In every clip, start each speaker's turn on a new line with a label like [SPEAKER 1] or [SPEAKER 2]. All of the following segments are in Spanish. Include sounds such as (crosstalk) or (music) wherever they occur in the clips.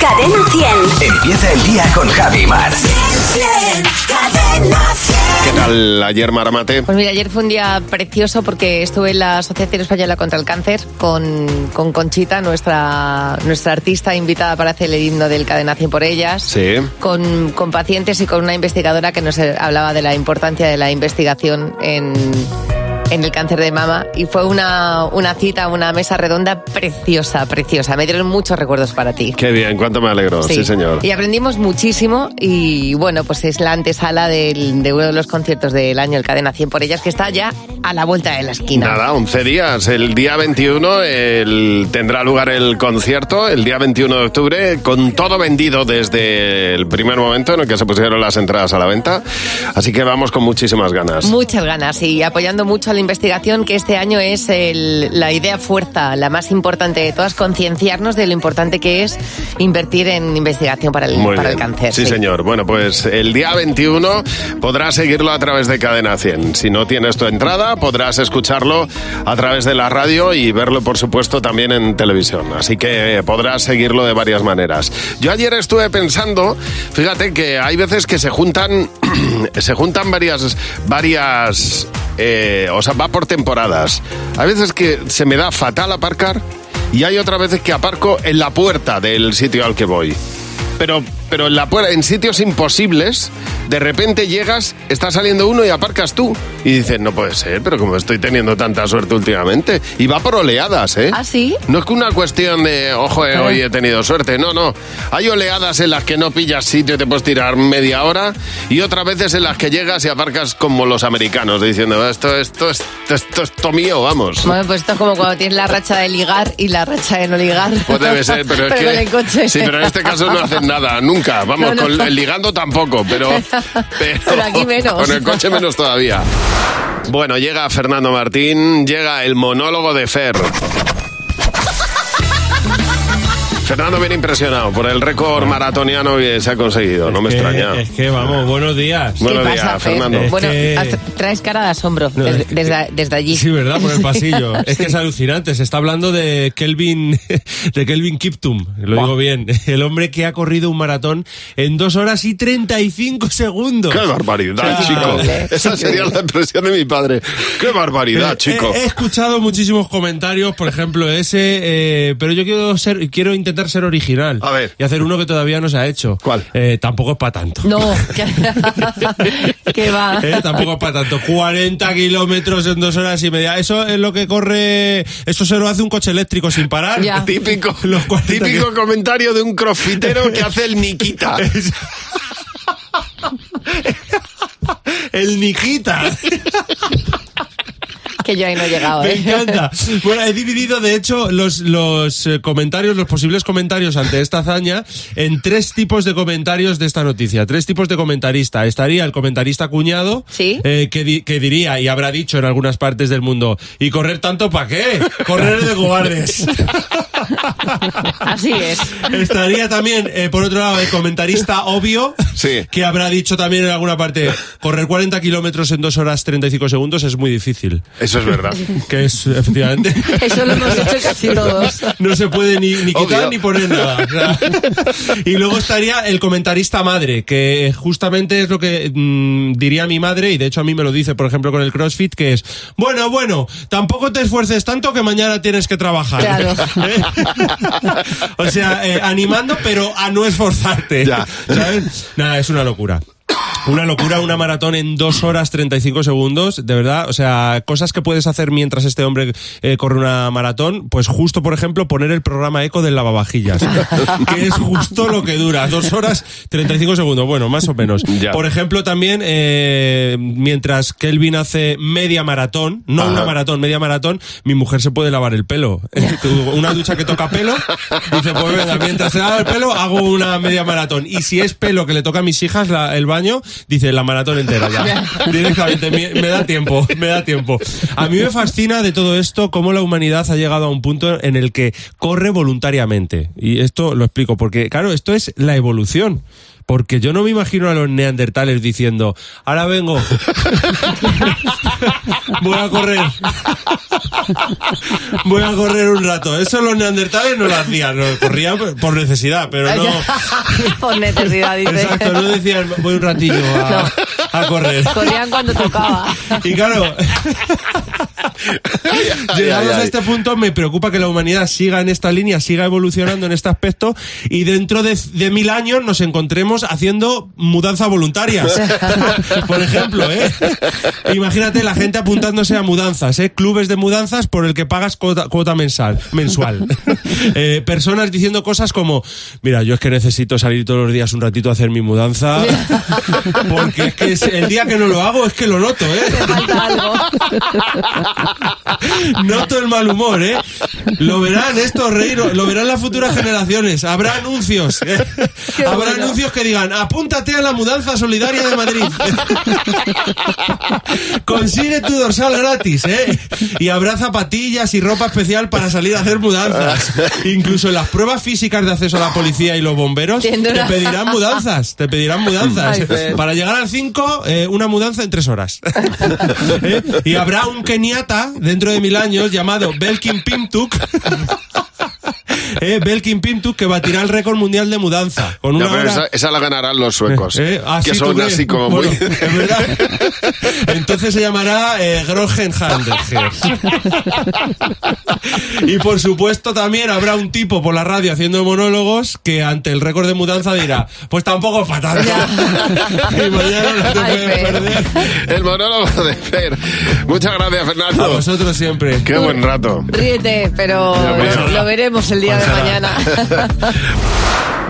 [SPEAKER 1] Cadena 100.
[SPEAKER 2] Empieza el día con Javi Mar.
[SPEAKER 1] Cadena 100.
[SPEAKER 3] ¿Qué tal ayer, Maramate?
[SPEAKER 4] Pues mira, ayer fue un día precioso porque estuve en la Asociación Española contra el Cáncer con, con Conchita, nuestra, nuestra artista invitada para hacer el himno del Cadena 100 por ellas.
[SPEAKER 3] Sí.
[SPEAKER 4] Con, con pacientes y con una investigadora que nos hablaba de la importancia de la investigación en, en el cáncer de mama. Y fue una, una cita, una mesa redonda preciosa, preciosa. Me dieron muchos recuerdos para ti.
[SPEAKER 3] Qué bien, cuánto me alegro. Sí, señor.
[SPEAKER 4] Y aprendimos muchísimo y bueno, pues es la antesala del- de uno de los conciertos del año, el Cadena 100 por ellas, que está ya a la vuelta de la esquina.
[SPEAKER 3] Nada, 11 días. El día 21 el- tendrá lugar el concierto, el día 21 de octubre, con todo vendido desde el primer momento en el que se pusieron las entradas a la venta. Así que vamos con muchísimas ganas.
[SPEAKER 4] Muchas ganas y apoyando mucho a investigación, que este año es el- la idea fuerza, la más importante de todas, concienciarnos de lo importante que es invertir en investigación para el,
[SPEAKER 3] Muy
[SPEAKER 4] para el cáncer.
[SPEAKER 3] Sí, señor. Bueno, pues el día 21 podrás seguirlo a través de Cadena 100. Si no tienes tu entrada, podrás escucharlo a través de la radio y verlo, por supuesto, también en televisión. Así que podrás seguirlo de varias maneras. Yo ayer estuve pensando, fíjate que hay veces que se juntan, (clears throat) se juntan varias, varias, eh, o sea, va por temporadas. Hay veces que se me da fatal aparcar y hay otras veces que aparco en la puerta del sitio al que voy. Pero, pero en la en sitios imposibles, de repente llegas, está saliendo uno y aparcas tú. Y dices, no puede ser, pero como estoy teniendo tanta suerte últimamente. Y va por oleadas, ¿eh?
[SPEAKER 4] ¿Ah, sí?
[SPEAKER 3] No es que una cuestión de, ojo, eh, hoy he tenido suerte. No, no. Hay oleadas en las que no pillas sitio y te puedes tirar media hora. Y otras veces en las que llegas y aparcas como los americanos, diciendo, esto, esto, esto, esto, esto mío, vamos.
[SPEAKER 4] Bueno, pues esto es como cuando tienes la racha de ligar y la racha de no ligar.
[SPEAKER 3] Pues debe ser, pero es (laughs) que.
[SPEAKER 4] con el coche.
[SPEAKER 3] Sí, pero en este caso no hacen nada, nunca. (laughs) Vamos,
[SPEAKER 4] No, no.
[SPEAKER 3] con el ligando tampoco, pero. (laughs) Pero,
[SPEAKER 4] Pero aquí menos.
[SPEAKER 3] Con el coche menos todavía. Bueno, llega Fernando Martín, llega el monólogo de Fer. Fernando viene impresionado por el récord maratoniano que se ha conseguido, no me
[SPEAKER 5] que-
[SPEAKER 3] extraña.
[SPEAKER 5] Es que vamos, buenos días.
[SPEAKER 4] ¿Qué
[SPEAKER 3] Buenos
[SPEAKER 4] pasa,
[SPEAKER 3] días,
[SPEAKER 4] Fer?
[SPEAKER 3] Fernando.
[SPEAKER 5] Es
[SPEAKER 4] Bueno,
[SPEAKER 5] que-
[SPEAKER 4] traes cara de asombro
[SPEAKER 5] No,
[SPEAKER 4] desde,
[SPEAKER 5] es que-
[SPEAKER 4] desde- desde allí.
[SPEAKER 5] Sí, ¿verdad? Por el pasillo. (laughs) Es que es alucinante. Se está hablando de Kelvin, (laughs) de Kelvin Kiptum. Lo digo bien. (laughs) El hombre que ha corrido un maratón en dos horas y 35 segundos.
[SPEAKER 3] ¡Qué barbaridad, chico! Esa sería la expresión de mi padre. ¡Qué barbaridad,
[SPEAKER 5] Eh,
[SPEAKER 3] chico!
[SPEAKER 5] He, he escuchado muchísimos comentarios, por ejemplo ese, eh, pero yo quiero ser, quiero intentar ser original.
[SPEAKER 3] A ver.
[SPEAKER 5] Y hacer uno que todavía no se ha hecho.
[SPEAKER 3] ¿Cuál?
[SPEAKER 5] Eh, tampoco es para tanto.
[SPEAKER 4] No, (laughs) que, va.
[SPEAKER 5] Eh, tampoco es para tanto. 40 kilómetros en dos horas y media. Eso es lo que corre. Eso se lo hace un coche eléctrico sin parar.
[SPEAKER 4] Ya. (laughs)
[SPEAKER 3] Típico, (laughs)
[SPEAKER 5] Los 40
[SPEAKER 3] típico comentario de un crossfitero que hace el Nikita.
[SPEAKER 5] El Nikita.
[SPEAKER 4] Que yo ahí no he llegado, (laughs)
[SPEAKER 5] Me
[SPEAKER 4] ¿eh?
[SPEAKER 5] encanta. (laughs) Bueno, he dividido, de hecho, los, los eh, comentarios, los posibles comentarios ante esta hazaña en tres tipos de comentarios de esta noticia. Tres tipos de comentarista. Estaría el comentarista cuñado,
[SPEAKER 4] Sí.
[SPEAKER 5] eh, que, di- que diría y habrá dicho en algunas partes del mundo, ¿y correr tanto para qué? Correr de cobardes. (laughs) (laughs)
[SPEAKER 4] Así es.
[SPEAKER 5] Estaría también, eh, por otro lado, el comentarista obvio,
[SPEAKER 3] Sí.
[SPEAKER 5] que habrá dicho también en alguna parte, correr 40 kilómetros en 2 horas 35 segundos es muy difícil.
[SPEAKER 3] Eso es verdad.
[SPEAKER 5] Que es, efectivamente... (laughs)
[SPEAKER 4] Eso lo hemos hecho casi todos.
[SPEAKER 5] No se puede ni, ni quitar
[SPEAKER 3] Obvio.
[SPEAKER 5] ni poner nada. O sea, y luego estaría el comentarista madre, que justamente es lo que mm, diría mi madre, y de hecho a mí me lo dice, por ejemplo, con el CrossFit, que es, bueno, bueno, tampoco te esfuerces tanto que mañana tienes que trabajar.
[SPEAKER 4] Claro. (laughs)
[SPEAKER 5] ¿Eh? (laughs) o sea, eh, animando, pero a no esforzarte.
[SPEAKER 3] Ya.
[SPEAKER 5] ¿Sabes? Nada, es una locura. Una locura, una maratón en dos horas 35 segundos, de verdad. O sea, cosas que puedes hacer mientras este hombre eh, corre una maratón, pues justo, por ejemplo, poner el programa eco del lavavajillas, (laughs) que es justo lo que dura, dos horas 35 segundos, bueno, más o menos.
[SPEAKER 3] Ya.
[SPEAKER 5] Por ejemplo, también, eh, mientras Kelvin hace media maratón, no
[SPEAKER 3] Ajá.
[SPEAKER 5] una maratón, media maratón, mi mujer se puede lavar el pelo. (laughs) una ducha que toca pelo, dice, pues venga, mientras se lava el pelo, hago una media maratón. Y si es pelo que le toca a mis hijas la- el baño, dice la maratón entera ya. (laughs) Directamente, me, me da tiempo, me da tiempo. A mí me fascina de todo esto cómo la humanidad ha llegado a un punto en el que corre voluntariamente. Y esto lo explico, porque claro, esto es la evolución. Porque yo no me imagino a los neandertales diciendo, ahora vengo, (laughs) voy a correr, (laughs) voy a correr un rato. Eso los neandertales no lo hacían, no, corrían por necesidad, pero (laughs) no... (laughs)
[SPEAKER 4] Por necesidad, dice.
[SPEAKER 5] Exacto, no decían, voy un ratillo a, a correr.
[SPEAKER 4] Corrían cuando tocaba.
[SPEAKER 5] Y claro, llegados a este punto, me preocupa que la humanidad siga en esta línea, siga evolucionando en este aspecto y dentro de, de mil años nos encontremos haciendo mudanza voluntarias. Por ejemplo, ¿eh? Imagínate la gente apuntándose a mudanzas, ¿eh? Clubes de mudanzas por el que pagas cuota, cuota mensal, mensual. Eh, personas diciendo cosas como, mira, yo es que necesito salir todos los días un ratito a hacer mi mudanza, porque es que es- el día que no lo hago es que lo noto, ¿eh?
[SPEAKER 4] Falta algo.
[SPEAKER 5] Noto el mal humor, ¿eh? Lo verán esto, reír, lo verán las futuras generaciones. Habrá anuncios. ¿eh? Habrá
[SPEAKER 4] bueno.
[SPEAKER 5] anuncios que digan, apúntate a la mudanza solidaria de Madrid. Consigue tu dorsal gratis, ¿eh? Y habrá zapatillas y ropa especial para salir a hacer mudanzas. Incluso en las pruebas físicas de acceso a la policía y los bomberos te pedirán mudanzas. Te pedirán mudanzas.
[SPEAKER 4] Ay.
[SPEAKER 5] Para llegar al 5, una mudanza en tres horas. (laughs) ¿Eh? Y habrá un keniata dentro de mil años llamado Belkin Pimtuk. (laughs) Eh, Belkin Pimtuk que batirá el récord mundial de mudanza. Con una
[SPEAKER 3] No, pero
[SPEAKER 5] hora...
[SPEAKER 3] esa, esa la ganarán los suecos.
[SPEAKER 5] Eh, ah,
[SPEAKER 3] que
[SPEAKER 5] sí,
[SPEAKER 3] son así como
[SPEAKER 5] Bueno,
[SPEAKER 3] muy.
[SPEAKER 5] es verdad. (laughs) Entonces se llamará eh, (laughs) y por supuesto también habrá un tipo por la radio haciendo monólogos que ante el récord de mudanza dirá, pues tampoco es tanto. y mañana no te
[SPEAKER 4] Ay,
[SPEAKER 5] puedes
[SPEAKER 4] Fer.
[SPEAKER 5] perder.
[SPEAKER 3] El monólogo de Fer. Muchas gracias,
[SPEAKER 5] A
[SPEAKER 3] Fernando.
[SPEAKER 5] vosotros siempre.
[SPEAKER 3] Qué buen rato.
[SPEAKER 4] Ríete, pero lo veremos el día de Mañana. (laughs)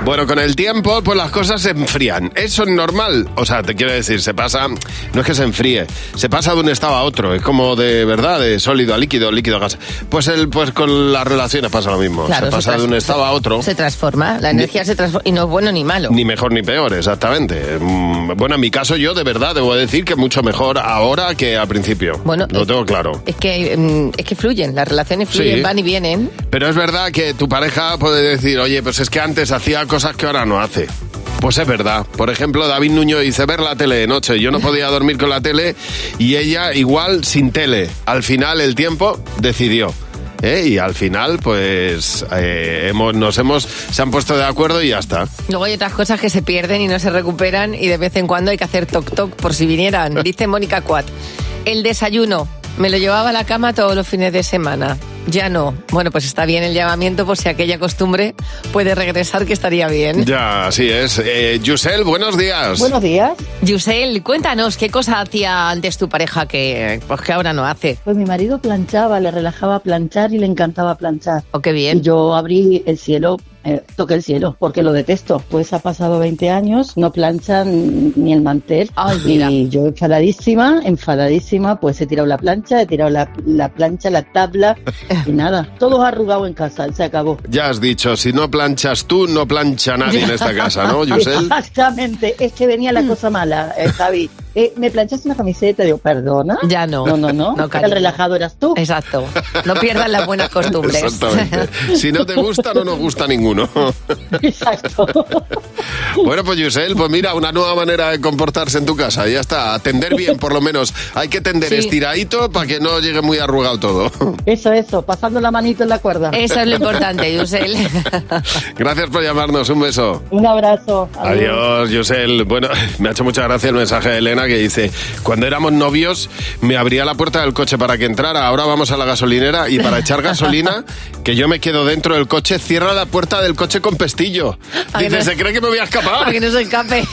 [SPEAKER 3] Bueno, con el tiempo, pues las cosas se enfrían. Eso es normal. O sea, te quiero decir, se pasa. No es que se enfríe, se pasa de un estado a otro. Es como de verdad, de sólido a líquido, líquido a gas. Pues, el, pues con las relaciones pasa lo mismo.
[SPEAKER 4] Claro,
[SPEAKER 3] se pasa de un estado a otro.
[SPEAKER 4] Se transforma, la energía se transforma y no es bueno ni malo.
[SPEAKER 3] Ni mejor ni peor, exactamente. Mm, Bueno, en mi caso yo de verdad debo decir que mucho mejor ahora que al principio.
[SPEAKER 4] Bueno,
[SPEAKER 3] lo
[SPEAKER 4] es-
[SPEAKER 3] tengo claro.
[SPEAKER 4] Es que, mm, es que fluyen, las relaciones fluyen,
[SPEAKER 3] Sí.
[SPEAKER 4] van y vienen.
[SPEAKER 3] Pero es verdad que tu pareja puede decir, oye, pues es que antes hacía cosas que ahora no hace. Pues es verdad. Por ejemplo, David Nuño dice ver la tele de noche. Yo no (laughs) podía dormir con la tele y ella igual sin tele. Al final el tiempo decidió. ¿eh? Y al final, pues eh, hemos, nos hemos, se han puesto de acuerdo y ya está.
[SPEAKER 4] Luego hay otras cosas que se pierden y no se recuperan y de vez en cuando hay que hacer toc toc por si vinieran. (laughs) Dice Mónica Cuat. El desayuno. Me lo llevaba a la cama todos los fines de semana. Ya no. Bueno, pues está bien el llamamiento por si aquella costumbre puede regresar, que estaría bien.
[SPEAKER 3] Ya, así es. Eh, Yusel, buenos días.
[SPEAKER 6] Buenos días.
[SPEAKER 4] Yusel, cuéntanos, ¿qué cosa hacía antes tu pareja que, pues, que ahora no hace?
[SPEAKER 6] Pues mi marido planchaba, le relajaba planchar y le encantaba planchar.
[SPEAKER 4] ¿O qué
[SPEAKER 6] Y
[SPEAKER 4] bien?
[SPEAKER 6] yo abrí el cielo, eh, toqué el cielo, porque lo detesto. Pues ha pasado 20 años, no planchan ni el mantel.
[SPEAKER 4] Ay, mira.
[SPEAKER 6] y yo enfadadísima, enfadadísima, pues he tirado la plancha, he tirado la, la plancha, la tabla (laughs) y nada. Todo arrugado en casa, se acabó.
[SPEAKER 3] Ya has dicho, si no planchas tú, no plancha nadie en esta casa, ¿no, (laughs) Yusel?
[SPEAKER 6] Exactamente, es que venía la cosa mala, eh, Javi. Eh, me planchaste una camiseta, digo, perdona.
[SPEAKER 4] Ya no.
[SPEAKER 6] No, no, no.
[SPEAKER 4] No,
[SPEAKER 6] el relajado eras tú.
[SPEAKER 4] Exacto. No pierdas las buenas costumbres.
[SPEAKER 3] Exactamente. Si no te gusta, no nos gusta ninguno.
[SPEAKER 6] Exacto.
[SPEAKER 3] Bueno, pues Yusel, pues mira, una nueva manera de comportarse en tu casa. Ya está, atender bien, por lo menos. Hay que tender
[SPEAKER 4] Sí.
[SPEAKER 3] estiradito para que no llegue muy arrugado todo.
[SPEAKER 6] Eso, eso, pasando la manito en la cuerda.
[SPEAKER 4] Eso es lo importante, Yusel.
[SPEAKER 3] Gracias por llamarnos, un beso.
[SPEAKER 6] Un abrazo.
[SPEAKER 3] Adiós, Yusel. Bueno, me ha hecho mucha gracia el mensaje de Elena que dice, cuando éramos novios me abría la puerta del coche para que entrara, ahora vamos a la gasolinera y para echar gasolina, que yo me quedo dentro del coche, cierra la puerta del coche con pestillo.
[SPEAKER 4] Ay,
[SPEAKER 3] Dice,
[SPEAKER 4] no.
[SPEAKER 3] ¿se cree que me voy a escapar?
[SPEAKER 4] Para que no se escape.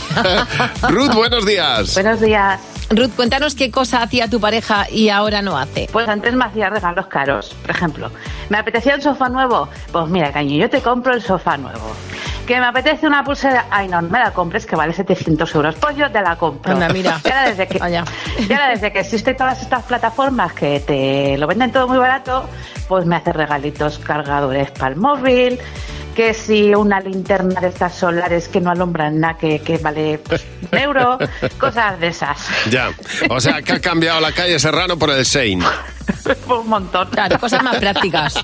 [SPEAKER 4] (laughs)
[SPEAKER 3] Ruth, buenos días.
[SPEAKER 7] Buenos días.
[SPEAKER 4] Ruth, cuéntanos qué cosa hacía tu pareja y ahora no hace.
[SPEAKER 7] Pues antes me hacía regalos caros. Por ejemplo, ¿me apetecía un sofá nuevo? Pues mira, caño, yo te compro el sofá nuevo. ¿Que me apetece una pulsera? Ay, no, no me la compres, que vale 700 euros. Pues yo te la compro.
[SPEAKER 4] Anda, mira.
[SPEAKER 7] Y ahora desde que, y ahora desde que existen todas estas plataformas que te lo venden todo muy barato, pues me hace regalitos, cargadores para el móvil, que si una linterna de estas solares que no alumbran nada, que, que vale pues, un euro, (laughs) cosas de esas.
[SPEAKER 3] Ya, o sea que ha cambiado la calle Serrano por el Sein. (laughs)
[SPEAKER 7] un montón.
[SPEAKER 4] Claro, cosas más prácticas.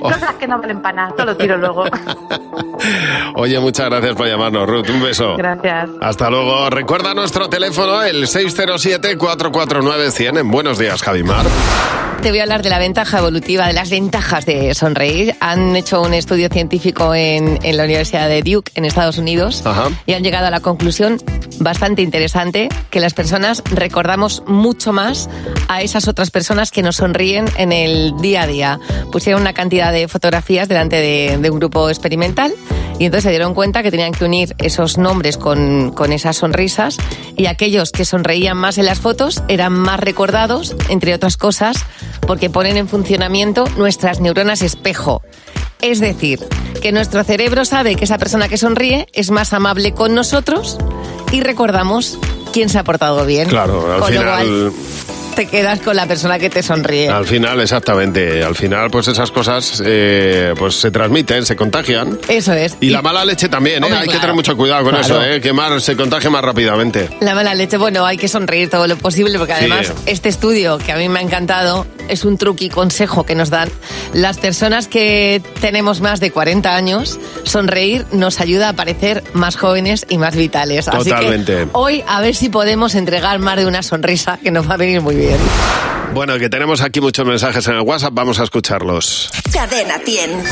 [SPEAKER 7] Cosas que no valen para nada, todo lo tiro luego. (laughs)
[SPEAKER 3] Oye, muchas gracias por llamarnos, Ruth. Un beso.
[SPEAKER 7] Gracias.
[SPEAKER 3] Hasta luego. Recuerda nuestro teléfono, el 607-449-100. En Buenos días, Javimar.
[SPEAKER 4] Te voy a hablar de la ventaja evolutiva, de las ventajas de sonreír. Han hecho un estudio científico en, en la Universidad de Duke, en Estados Unidos,
[SPEAKER 3] Ajá.
[SPEAKER 4] y han llegado a la conclusión bastante interesante que las personas recordamos mucho más a esas otras personas que nos sonríen en el día a día. Pusieron una cantidad de fotografías delante de, de un grupo experimental y entonces se dieron cuenta que tenían que unir esos nombres con, con esas sonrisas y aquellos que sonreían más en las fotos eran más recordados, entre otras cosas, porque ponen en funcionamiento nuestras neuronas espejo. Es decir, que nuestro cerebro sabe que esa persona que sonríe es más amable con nosotros y recordamos quién se ha portado bien.
[SPEAKER 3] Claro, al
[SPEAKER 4] Con lo
[SPEAKER 3] final-
[SPEAKER 4] cual, te quedas con la persona que te sonríe.
[SPEAKER 3] Al final, exactamente. Al final, pues esas cosas eh, pues se transmiten, se contagian.
[SPEAKER 4] Eso es.
[SPEAKER 3] Y la mala leche también, ¿eh?
[SPEAKER 4] Hombre,
[SPEAKER 3] Hay que
[SPEAKER 4] claro.
[SPEAKER 3] tener mucho cuidado con
[SPEAKER 4] Claro.
[SPEAKER 3] eso, ¿eh? Que más, se contagia más rápidamente.
[SPEAKER 4] La mala leche, bueno, hay que sonreír todo lo posible porque
[SPEAKER 3] Sí.
[SPEAKER 4] además este estudio que a mí me ha encantado es un truco y consejo que nos dan las personas que tenemos más de 40 años. Sonreír nos ayuda a parecer más jóvenes y más vitales. Así
[SPEAKER 3] Totalmente.
[SPEAKER 4] que hoy a ver si podemos entregar más de una sonrisa que nos va a venir muy bien.
[SPEAKER 3] Bueno, que tenemos aquí muchos mensajes en el WhatsApp, vamos a escucharlos.
[SPEAKER 1] Cadena 100.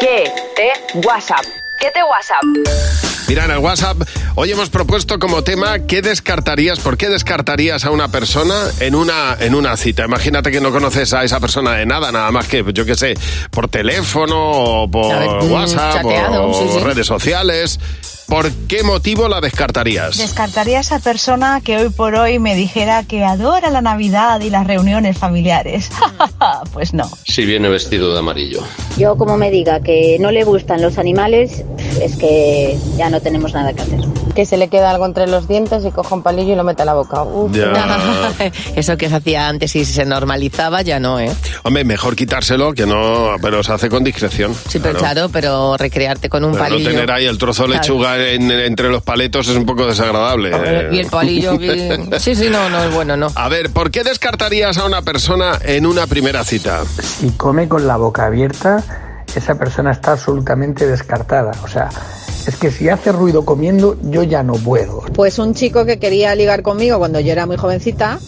[SPEAKER 8] ¿Qué te WhatsApp? ¿Qué te WhatsApp?
[SPEAKER 3] Mira, en el WhatsApp, hoy hemos propuesto como tema ¿qué descartarías, por qué descartarías a una persona en una, en una cita? Imagínate que no conoces a esa persona de nada, nada más que, yo qué sé, por teléfono o por
[SPEAKER 4] ver, mm,
[SPEAKER 3] WhatsApp
[SPEAKER 4] chateado,
[SPEAKER 3] o
[SPEAKER 4] sí, sí.
[SPEAKER 3] redes sociales. ¿Por qué motivo la descartarías?
[SPEAKER 9] Descartaría a esa persona que hoy por hoy me dijera que adora la Navidad y las reuniones familiares. (laughs) pues no.
[SPEAKER 10] Si viene vestido de amarillo.
[SPEAKER 11] Yo como me diga que no le gustan los animales, es que ya no tenemos nada que hacer.
[SPEAKER 12] Que se le queda algo entre los dientes y coja un palillo y lo mete a la boca. Uf. (laughs)
[SPEAKER 4] Eso que se hacía antes y se normalizaba ya no, ¿eh?
[SPEAKER 3] Hombre, mejor quitárselo que no, pero se hace con discreción.
[SPEAKER 4] Sí, pero claro, pero recrearte con un
[SPEAKER 3] Pero
[SPEAKER 4] palillo.
[SPEAKER 3] no tener ahí el trozo de
[SPEAKER 4] Claro.
[SPEAKER 3] lechuga en- entre los paletos es un poco desagradable. eh.
[SPEAKER 4] Y el palillo. (laughs) Sí, sí, no, no es bueno, no.
[SPEAKER 3] A ver, ¿por qué descartarías a una persona en una primera cita?
[SPEAKER 13] Si come con la boca abierta, esa persona está absolutamente descartada. O sea, es que si hace ruido comiendo, yo ya no puedo.
[SPEAKER 12] Pues un chico que quería ligar conmigo cuando yo era muy jovencita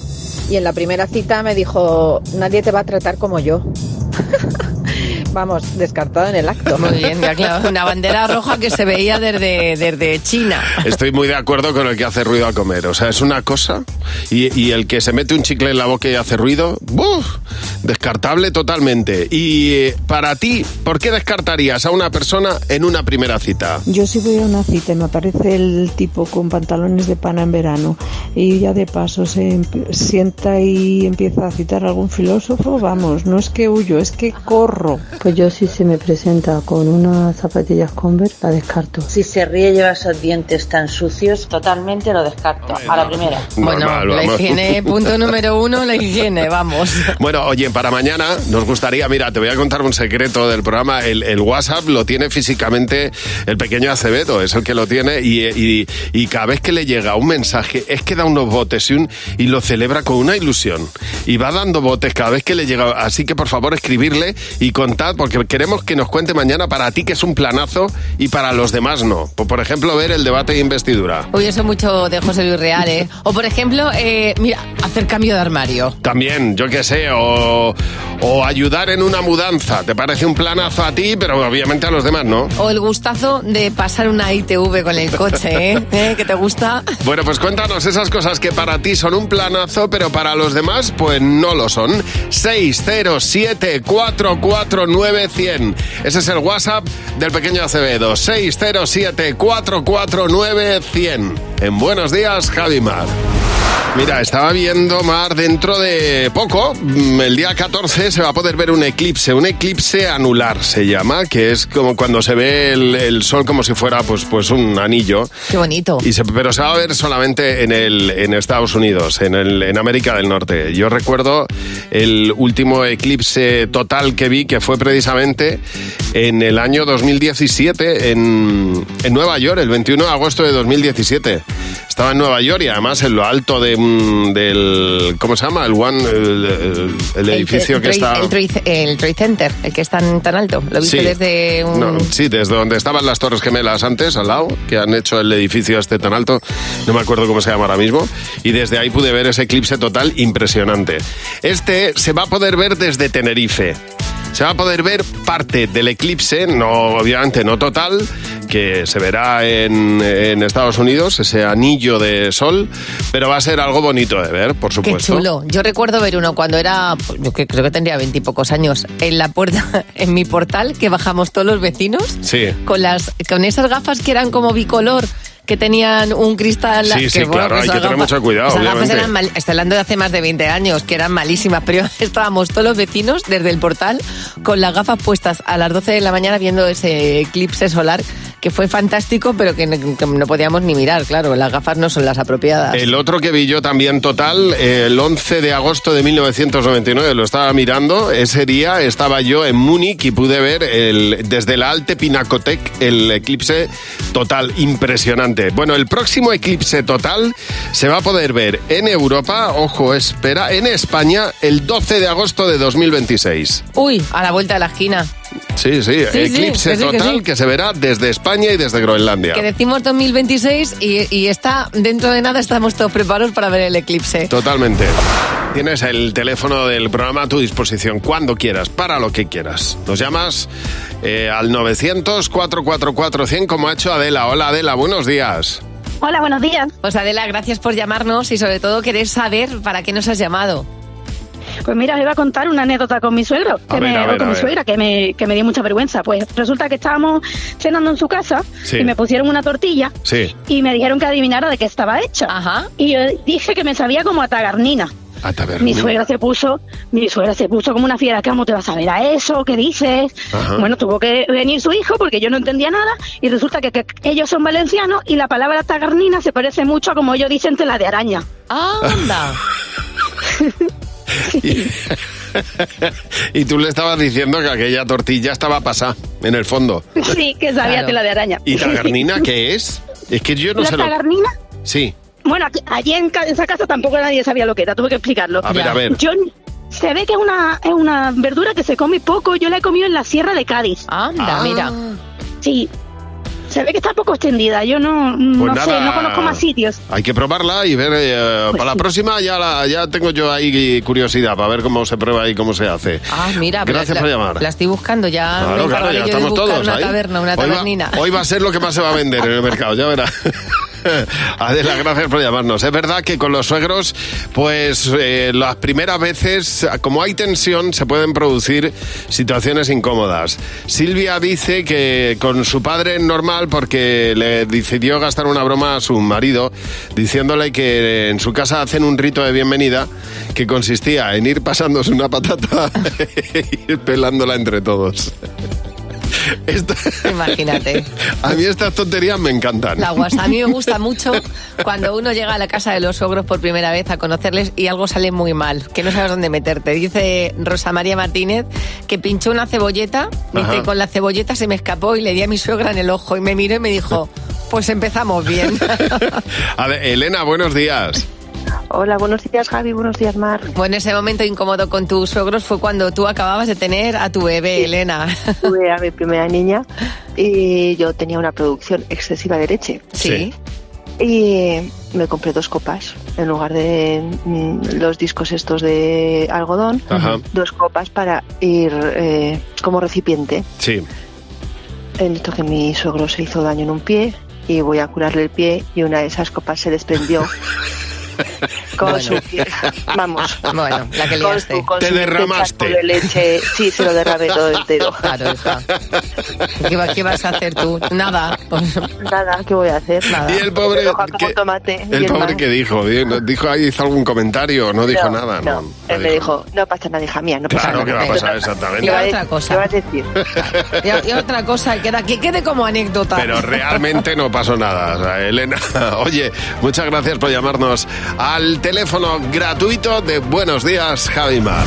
[SPEAKER 12] y en la primera cita me dijo, nadie te va a tratar como yo. (laughs) Vamos, descartado en el acto.
[SPEAKER 4] Muy bien, ya claro, una bandera roja que se veía desde, desde China.
[SPEAKER 3] Estoy muy de acuerdo con el que hace ruido al comer. O sea, es una cosa. Y, y el que se mete un chicle en la boca y hace ruido, ¡buf! descartable totalmente. Y eh, para ti, ¿por qué descartarías a una persona en una primera cita?
[SPEAKER 14] Yo si voy a una cita y me aparece el tipo con pantalones de pana en verano y ya de paso se emp- sienta y empieza a citar a algún filósofo, vamos, no es que huyo, es que corro.
[SPEAKER 15] Pues yo si se me presenta con unas zapatillas Converse, la descarto.
[SPEAKER 6] Si se ríe y lleva esos dientes tan sucios, totalmente lo descarto. A la primera.
[SPEAKER 4] Bueno,
[SPEAKER 3] Normal,
[SPEAKER 4] la higiene, punto número uno, la higiene, vamos. (laughs)
[SPEAKER 3] Bueno, oye, para mañana nos gustaría, mira, te voy a contar un secreto del programa. El, el WhatsApp lo tiene físicamente el pequeño Acevedo, es el que lo tiene y, y- y cada vez que le llega un mensaje es que da unos botes y, un, y lo celebra con una ilusión. Y va dando botes cada vez que le llega. Así que por favor escribirle y porque queremos que nos cuente mañana para ti que es un planazo y para los demás no. Por, ejemplo, ver el debate de investidura.
[SPEAKER 4] Uy, eso mucho de José Luis Real, ¿eh? O por ejemplo, eh, mira, hacer cambio de armario.
[SPEAKER 3] También, yo qué sé, o, o ayudar en una mudanza. ¿Te parece un planazo a ti, pero obviamente a los demás no?
[SPEAKER 4] O el gustazo de pasar una ITV con el coche, ¿eh? (laughs) ¿Eh? ¿Que te gusta?
[SPEAKER 3] Bueno, pues cuéntanos esas cosas que para ti son un planazo, pero para los demás, pues no lo son. 607-449-100. Ese es el WhatsApp del pequeño Acevedo. 607-449-100. En Buenos Días, Javi Mar. Mira, estaba viendo Mar dentro de poco, mm, el día 14 se va a poder ver un eclipse, un eclipse anular se llama, que es como cuando se ve el, el sol como si fuera pues, pues un anillo.
[SPEAKER 4] Qué bonito.
[SPEAKER 3] Y se- pero se va a ver solamente en, el, en Estados Unidos, en, el, en América del Norte. Yo recuerdo el último eclipse total que vi, que fue precisamente en el año 2017 en, en Nueva York, el 21 de agosto de 2017. Estaba en Nueva York y además en lo alto de, del... ¿Cómo se llama? El One... El, el- el edificio
[SPEAKER 4] el,
[SPEAKER 3] que está...
[SPEAKER 4] El Trade, Center, el que es tan, tan alto. Lo viste
[SPEAKER 3] Sí.
[SPEAKER 4] desde un...
[SPEAKER 3] No, sí, desde donde estaban las Torres Gemelas antes, al lado, que han hecho el edificio este tan alto, no me acuerdo cómo se llama ahora mismo, y desde ahí pude ver ese eclipse total impresionante. Este se va a poder ver desde Tenerife. Se va a poder ver parte del eclipse, no obviamente no total, que se verá en, en Estados Unidos, ese anillo de sol, pero va a ser algo bonito de ver, por
[SPEAKER 4] Qué
[SPEAKER 3] supuesto.
[SPEAKER 4] chulo. Yo recuerdo ver uno cuando era, yo creo que tendría veintipocos años, en la puerta, (laughs) en mi portal, que bajamos todos los vecinos,
[SPEAKER 3] Sí.
[SPEAKER 4] con las, con esas gafas que eran como bicolor, que tenían un cristal.
[SPEAKER 3] Sí,
[SPEAKER 4] que,
[SPEAKER 3] sí, claro, hay que tener mucho cuidado,
[SPEAKER 4] esas gafas eran mal- estoy hablando de hace más de 20 años, que eran malísimas, pero (laughs) estábamos todos los vecinos desde el portal con las gafas puestas a las 12 de la mañana viendo ese eclipse solar que fue fantástico, pero que no, que no podíamos ni mirar, claro, las gafas no son las apropiadas.
[SPEAKER 3] El otro que vi yo también total, el 11 de agosto de 1999, lo estaba mirando, ese día estaba yo en Múnich y pude ver el, desde la Alte Pinacotec el eclipse total, impresionante. Bueno, el próximo eclipse total se va a poder ver en Europa, ojo, espera, en España el 12 de agosto de 2026.
[SPEAKER 4] Uy, a la vuelta de la esquina.
[SPEAKER 3] Sí, sí, eclipse
[SPEAKER 4] que sí, que
[SPEAKER 3] total
[SPEAKER 4] sí.
[SPEAKER 3] que se verá desde España y desde Groenlandia.
[SPEAKER 4] Que decimos 2026 y, y está dentro de nada estamos todos preparados para ver el eclipse.
[SPEAKER 3] Totalmente. Tienes el teléfono del programa a tu disposición cuando quieras, para lo que quieras. Nos llamas eh, al 900-444-100 como ha hecho Adela. Hola Adela, buenos días.
[SPEAKER 4] Hola, buenos días. Pues Adela, gracias por llamarnos y sobre todo querer saber para qué nos has llamado.
[SPEAKER 10] Pues mira, os iba a contar una anécdota con mi suegro, que
[SPEAKER 3] A
[SPEAKER 10] me,
[SPEAKER 3] a
[SPEAKER 10] o
[SPEAKER 3] ver,
[SPEAKER 10] con
[SPEAKER 3] a
[SPEAKER 10] mi suegra, que me, que me dio mucha vergüenza. Pues resulta que estábamos cenando en su casa
[SPEAKER 3] Sí.
[SPEAKER 10] y me pusieron una tortilla
[SPEAKER 3] Sí.
[SPEAKER 10] y me dijeron que adivinara de qué estaba hecha. Y yo dije que me sabía como a tagarnina.
[SPEAKER 3] A.
[SPEAKER 10] Mi suegra se puso, mi suegra se puso como una fiera, ¿cómo te vas a ver a eso? ¿Qué dices?
[SPEAKER 3] Ajá.
[SPEAKER 10] Bueno, tuvo que venir su hijo porque yo no entendía nada y resulta que, que ellos son valencianos y la palabra tagarnina se parece mucho a como ellos dicen tela de araña.
[SPEAKER 4] ¡Anda! (laughs)
[SPEAKER 3] Y, (laughs) y tú le estabas diciendo que aquella tortilla estaba pasada, en el fondo.
[SPEAKER 10] Sí, que sabía tela de araña.
[SPEAKER 3] ¿Y tagarnina (laughs) qué es? Es que yo no
[SPEAKER 10] ¿La
[SPEAKER 3] sé lo...
[SPEAKER 10] tagarnina?
[SPEAKER 3] Sí.
[SPEAKER 10] Bueno, aquí- allí en, ca- en esa casa tampoco nadie sabía lo que era, tuve que explicarlo.
[SPEAKER 3] A ver, a ver.
[SPEAKER 10] Yo, se ve que es una, es una verdura que se come poco, yo la he comido en la sierra de Cádiz.
[SPEAKER 4] Anda, mira.
[SPEAKER 10] Sí, se ve que está poco extendida, yo no, no
[SPEAKER 3] Pues
[SPEAKER 10] sé, no conozco más sitios.
[SPEAKER 3] Hay que probarla y ver. eh,
[SPEAKER 10] Pues
[SPEAKER 3] para la próxima ya, la, ya tengo yo ahí curiosidad para ver cómo se prueba y cómo se hace.
[SPEAKER 4] Ah, mira,
[SPEAKER 3] Gracias
[SPEAKER 4] la,
[SPEAKER 3] por
[SPEAKER 4] la-
[SPEAKER 3] llamar.
[SPEAKER 4] La estoy buscando ya.
[SPEAKER 3] Claro, claro, ya estamos todos
[SPEAKER 4] una
[SPEAKER 3] ahí.
[SPEAKER 4] taberna, una
[SPEAKER 3] Hoy va-
[SPEAKER 4] tabernina.
[SPEAKER 3] Hoy va a ser lo que más se va a vender en el mercado, ya verá. (laughs) (laughs) Adela, gracias por llamarnos. Es verdad que con los suegros, pues eh, las primeras veces, como hay tensión, se pueden producir situaciones incómodas. Silvia dice que con su padre es normal porque le decidió gastar una broma a su marido diciéndole que en su casa hacen un rito de bienvenida que consistía en ir pasándose una patata y (laughs) ir pelándola entre todos.
[SPEAKER 4] Imagínate. (laughs)
[SPEAKER 3] a mí estas tonterías me encantan.
[SPEAKER 4] La guasa. A mí me gusta (laughs) mucho cuando uno llega a la casa de los suegros por primera vez a conocerles y algo sale muy mal, que no sabes dónde meterte. Dice Rosa María Martínez que pinchó una cebolleta, dice, con la cebolleta se me escapó y le di a mi suegra en el ojo y me miró y me dijo, pues empezamos bien. (laughs)
[SPEAKER 3] A ver, Elena, buenos días.
[SPEAKER 4] Hola, buenos días Javi, buenos días Mar. Bueno, ese momento incómodo con tus suegros fue cuando tú acababas de tener a tu bebé, Elena. (laughs)
[SPEAKER 16] Tuve a mi primera niña y yo tenía una producción excesiva de leche.
[SPEAKER 4] Sí.
[SPEAKER 16] Y me compré dos copas en lugar de mm, los discos estos de algodón,
[SPEAKER 3] Ajá.
[SPEAKER 16] dos copas para ir eh, como recipiente.
[SPEAKER 3] Sí.
[SPEAKER 16] He visto que mi suegro se hizo daño en un pie y voy a curarle el pie y una de esas copas se desprendió. (laughs) Con
[SPEAKER 4] Bueno.
[SPEAKER 16] su pie. Vamos.
[SPEAKER 4] Bueno, la que
[SPEAKER 16] Con
[SPEAKER 4] liaste.
[SPEAKER 16] su- con
[SPEAKER 3] Te
[SPEAKER 16] su
[SPEAKER 3] derramaste.
[SPEAKER 16] de leche. Sí, se lo derramé todo entero.
[SPEAKER 4] Claro, hija. ¿Qué, qué vas a hacer tú? Nada.
[SPEAKER 16] Nada, ¿qué voy a hacer?
[SPEAKER 4] Nada.
[SPEAKER 3] Y el pobre, que-
[SPEAKER 16] tomate. y
[SPEAKER 3] el
[SPEAKER 16] el
[SPEAKER 3] pobre
[SPEAKER 16] mar.
[SPEAKER 3] que dijo, dijo ahí hizo algún comentario, no dijo nada, no. no
[SPEAKER 16] Él me
[SPEAKER 3] dijo
[SPEAKER 16] no pasa nada, hija mía, no pasa
[SPEAKER 3] Claro,
[SPEAKER 16] nada.
[SPEAKER 3] ¿qué va a pasar exactamente?
[SPEAKER 4] Y otra cosa.
[SPEAKER 16] ¿Qué vas a decir?
[SPEAKER 4] Y, y otra cosa, que, que quede como anécdota.
[SPEAKER 3] Pero realmente no pasó nada. O sea, Elena, (laughs) oye, muchas gracias por llamarnos al teléfono gratuito de Buenos Días, Javimar.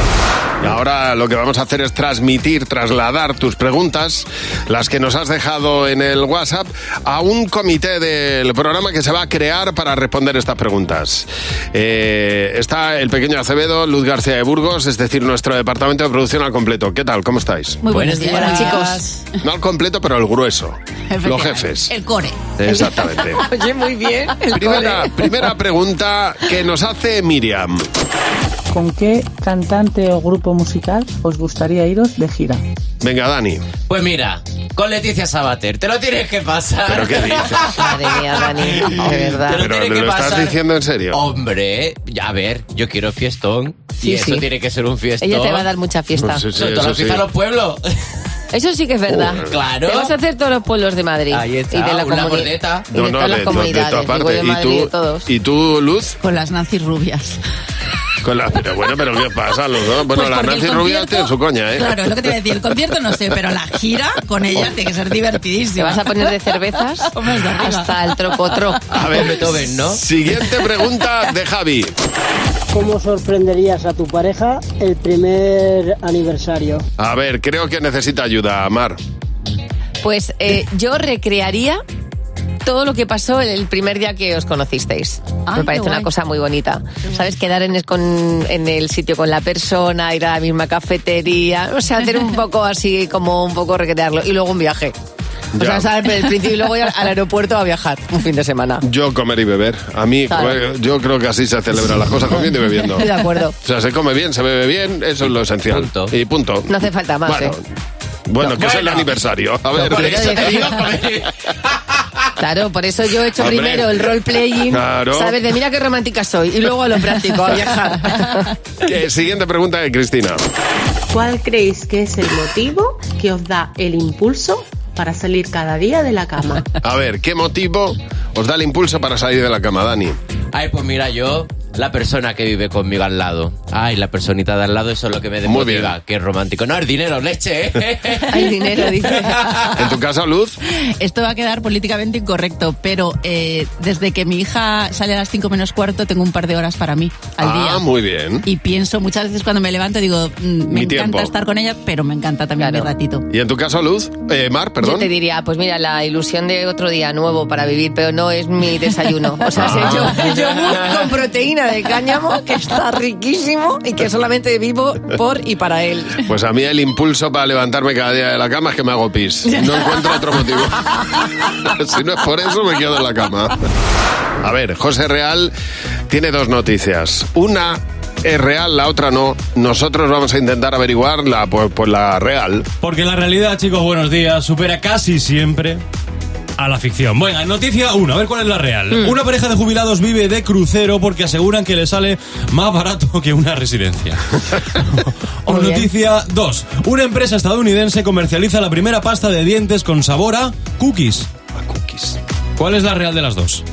[SPEAKER 3] Y ahora lo que vamos a hacer es transmitir, trasladar tus preguntas, las que nos has dejado en el WhatsApp, a un comité del programa que se va a crear para responder estas preguntas. Eh, está el pequeño Acevedo, Luz García de Burgos, es decir, nuestro departamento de producción al completo. ¿Qué tal? ¿Cómo estáis?
[SPEAKER 17] Muy buenos días,
[SPEAKER 4] Hola, chicos.
[SPEAKER 3] No al completo, pero al grueso. Los jefes.
[SPEAKER 17] El core.
[SPEAKER 3] Exactamente. (laughs)
[SPEAKER 4] Oye, muy bien. el
[SPEAKER 3] Primera, primera pregunta que nos hace Miriam.
[SPEAKER 15] ¿Con qué cantante o grupo musical os gustaría iros de gira?
[SPEAKER 3] Venga, Dani.
[SPEAKER 18] Pues mira, con Leticia Sabater, te lo tienes que pasar.
[SPEAKER 3] ¿Pero qué dices? (laughs)
[SPEAKER 4] Madre mía, Dani, de verdad.
[SPEAKER 18] Te lo
[SPEAKER 3] ¿Pero
[SPEAKER 18] tienes que
[SPEAKER 3] lo estás
[SPEAKER 18] pasar.
[SPEAKER 3] diciendo en serio?
[SPEAKER 18] Hombre, ya, a ver, yo quiero fiestón.
[SPEAKER 4] Sí,
[SPEAKER 18] y eso
[SPEAKER 4] sí.
[SPEAKER 18] tiene que ser un fiestón.
[SPEAKER 4] Ella te va a dar mucha fiesta.
[SPEAKER 3] Pues sí, sí,
[SPEAKER 18] Sobre todo la fiesta los pueblos. (laughs)
[SPEAKER 4] Eso sí que es verdad.
[SPEAKER 18] Uh, claro.
[SPEAKER 4] Te vas a hacer todos los pueblos de Madrid.
[SPEAKER 18] Ahí está,
[SPEAKER 4] y de la
[SPEAKER 18] una
[SPEAKER 4] comuni-
[SPEAKER 18] bordeta.
[SPEAKER 4] Y de todas las
[SPEAKER 3] de,
[SPEAKER 4] comunidades. de
[SPEAKER 3] ¿Y
[SPEAKER 4] Madrid,
[SPEAKER 3] tú,
[SPEAKER 4] todos.
[SPEAKER 3] ¿Y tú, Luz?
[SPEAKER 17] Con las Nancy Rubias.
[SPEAKER 3] Con la, pero bueno, pero ¿qué pasa, Luz? no? Bueno,
[SPEAKER 17] Pues
[SPEAKER 3] la Nancy Rubia tiene su coña, ¿eh?
[SPEAKER 17] Claro, es lo que te iba a decir. El concierto no sé, pero la gira con ella tiene que ser
[SPEAKER 4] ¿Te
[SPEAKER 17] divertidísima.
[SPEAKER 4] vas a poner de cervezas (laughs) hasta el trocotro?
[SPEAKER 3] A ver,
[SPEAKER 18] Beethoven, ¿no?
[SPEAKER 3] Siguiente pregunta de Javi.
[SPEAKER 19] ¿Cómo sorprenderías a tu pareja el primer aniversario?
[SPEAKER 3] A ver, creo que necesita ayuda, Mar.
[SPEAKER 4] Pues eh, yo recrearía todo lo que pasó el primer día que os conocisteis.
[SPEAKER 17] Ay,
[SPEAKER 4] Me parece una cosa muy bonita. ¿Sabes? Quedar en el, con- en el sitio con la persona, ir a la misma cafetería, o sea, hacer un poco así, como un poco recrearlo. Y luego un viaje. O sea, ¿sabes? el principio y luego ir al aeropuerto a viajar un fin de semana.
[SPEAKER 3] Yo comer y beber. A mí,
[SPEAKER 4] Claro.
[SPEAKER 3] comer- yo creo que así se celebran las cosas, comiendo y bebiendo.
[SPEAKER 4] Estoy (laughs) de acuerdo.
[SPEAKER 3] O sea, se come bien, se bebe bien, eso es lo esencial.
[SPEAKER 18] Punto.
[SPEAKER 3] Y punto.
[SPEAKER 4] No hace falta más,
[SPEAKER 3] Bueno,
[SPEAKER 4] ¿eh?
[SPEAKER 3] bueno, que es el aniversario. A ver,
[SPEAKER 18] Por
[SPEAKER 3] de-
[SPEAKER 18] eso te digo, comer- (laughs)
[SPEAKER 4] Claro, por eso yo he hecho
[SPEAKER 3] Hombre.
[SPEAKER 4] primero el role-playing,
[SPEAKER 3] Claro.
[SPEAKER 4] ¿sabes? De mira qué romántica soy. Y luego a lo práctico, a viajar. (laughs)
[SPEAKER 3] Eh, siguiente pregunta de Cristina.
[SPEAKER 20] ¿Cuál creéis que es el motivo que os da el impulso para salir cada día de la cama? (laughs)
[SPEAKER 3] A ver, ¿qué motivo os da el impulso para salir de la cama, Dani?
[SPEAKER 18] Ay, pues mira, yo, la persona que vive conmigo al lado. Ay, la personita de al lado, eso es lo que me
[SPEAKER 3] Muy
[SPEAKER 18] desmotiva.
[SPEAKER 3] bien.
[SPEAKER 18] Qué romántico. No, el dinero, leche, ¿eh? (laughs)
[SPEAKER 4] Hay dinero, dice. (laughs)
[SPEAKER 3] En tu caso, Luz.
[SPEAKER 17] Esto va a quedar políticamente incorrecto, pero eh, desde que mi hija sale a las 5 menos cuarto tengo un par de horas para mí al
[SPEAKER 3] ah,
[SPEAKER 17] día.
[SPEAKER 3] muy bien.
[SPEAKER 17] Y pienso muchas veces cuando me levanto, digo, mm, me
[SPEAKER 3] Mi
[SPEAKER 17] encanta
[SPEAKER 3] tiempo.
[SPEAKER 17] estar con ella, pero me encanta también
[SPEAKER 4] Claro.
[SPEAKER 17] mi ratito.
[SPEAKER 3] ¿Y en tu caso, Luz? Eh, Mar,
[SPEAKER 4] Yo
[SPEAKER 3] perdón.
[SPEAKER 4] te diría, pues mira, la ilusión de otro día nuevo para vivir, pero no es mi desayuno. O sea, (laughs)
[SPEAKER 3] Ah.
[SPEAKER 4] es yo, yogur con proteína de cáñamo, que está riquísimo y que solamente vivo por y para él.
[SPEAKER 3] Pues a mí el impulso para levantarme cada día de la cama es que me hago pis. No encuentro otro motivo. (laughs) si no es por eso, me quedo en la cama. A ver, José Real tiene dos noticias. Una es real, la otra no. Nosotros vamos a intentar averiguarla, pues, pues la real.
[SPEAKER 21] Porque la realidad, chicos, buenos días, supera casi siempre a la ficción. Bueno, noticia 1, a ver cuál es la real.
[SPEAKER 4] Mm.
[SPEAKER 21] Una pareja de jubilados vive de crucero porque aseguran que le sale más barato (laughs) que una residencia. (laughs) o
[SPEAKER 4] Muy
[SPEAKER 21] noticia 2, una empresa estadounidense comercializa la primera pasta de dientes con sabor a cookies.
[SPEAKER 3] A cookies.
[SPEAKER 21] ¿Cuál es la real de las dos?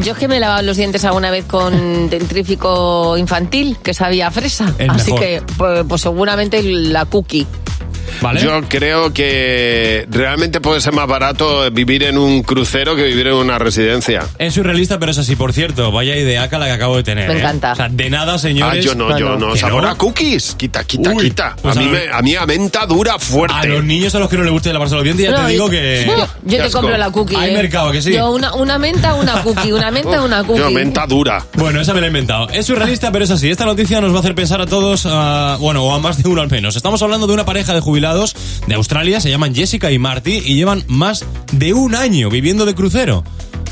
[SPEAKER 4] Yo es que me he lavado los dientes alguna vez con (laughs) dentrífico infantil, que sabía fresa.
[SPEAKER 21] El
[SPEAKER 4] Así
[SPEAKER 21] mejor.
[SPEAKER 4] que, pues, pues seguramente la cookie.
[SPEAKER 21] ¿Vale?
[SPEAKER 3] Yo creo que realmente puede ser más barato vivir en un crucero que vivir en una residencia.
[SPEAKER 21] Es surrealista, pero es así, por cierto. Vaya ideaca la que acabo de tener.
[SPEAKER 4] Me
[SPEAKER 21] ¿eh?
[SPEAKER 4] encanta.
[SPEAKER 21] O sea, de nada, señores.
[SPEAKER 3] Ah, yo no, yo no.
[SPEAKER 21] ¿Que
[SPEAKER 3] Sabor a cookies. Quita, quita,
[SPEAKER 21] Uy,
[SPEAKER 3] quita.
[SPEAKER 21] pues
[SPEAKER 3] a, mí
[SPEAKER 21] a
[SPEAKER 3] me, a mí a menta dura fuerte.
[SPEAKER 21] A los niños a los que no les guste lavarse los dientes, ya
[SPEAKER 4] No,
[SPEAKER 21] te digo que. (laughs)
[SPEAKER 4] Yo, yo te
[SPEAKER 3] asco.
[SPEAKER 4] compro la cookie.
[SPEAKER 21] Hay
[SPEAKER 4] ¿eh?
[SPEAKER 21] mercado, que sí.
[SPEAKER 4] Yo una, una menta, una cookie. Una menta, una cookie.
[SPEAKER 3] Yo, menta dura.
[SPEAKER 21] Bueno, esa me la he inventado. Es surrealista, pero es así. Esta noticia nos va a hacer pensar a todos, ah, bueno, o a más de uno al menos. Estamos hablando de una pareja de jubilados de Australia, se llaman Jessica y Marty, y llevan más de un año viviendo de crucero.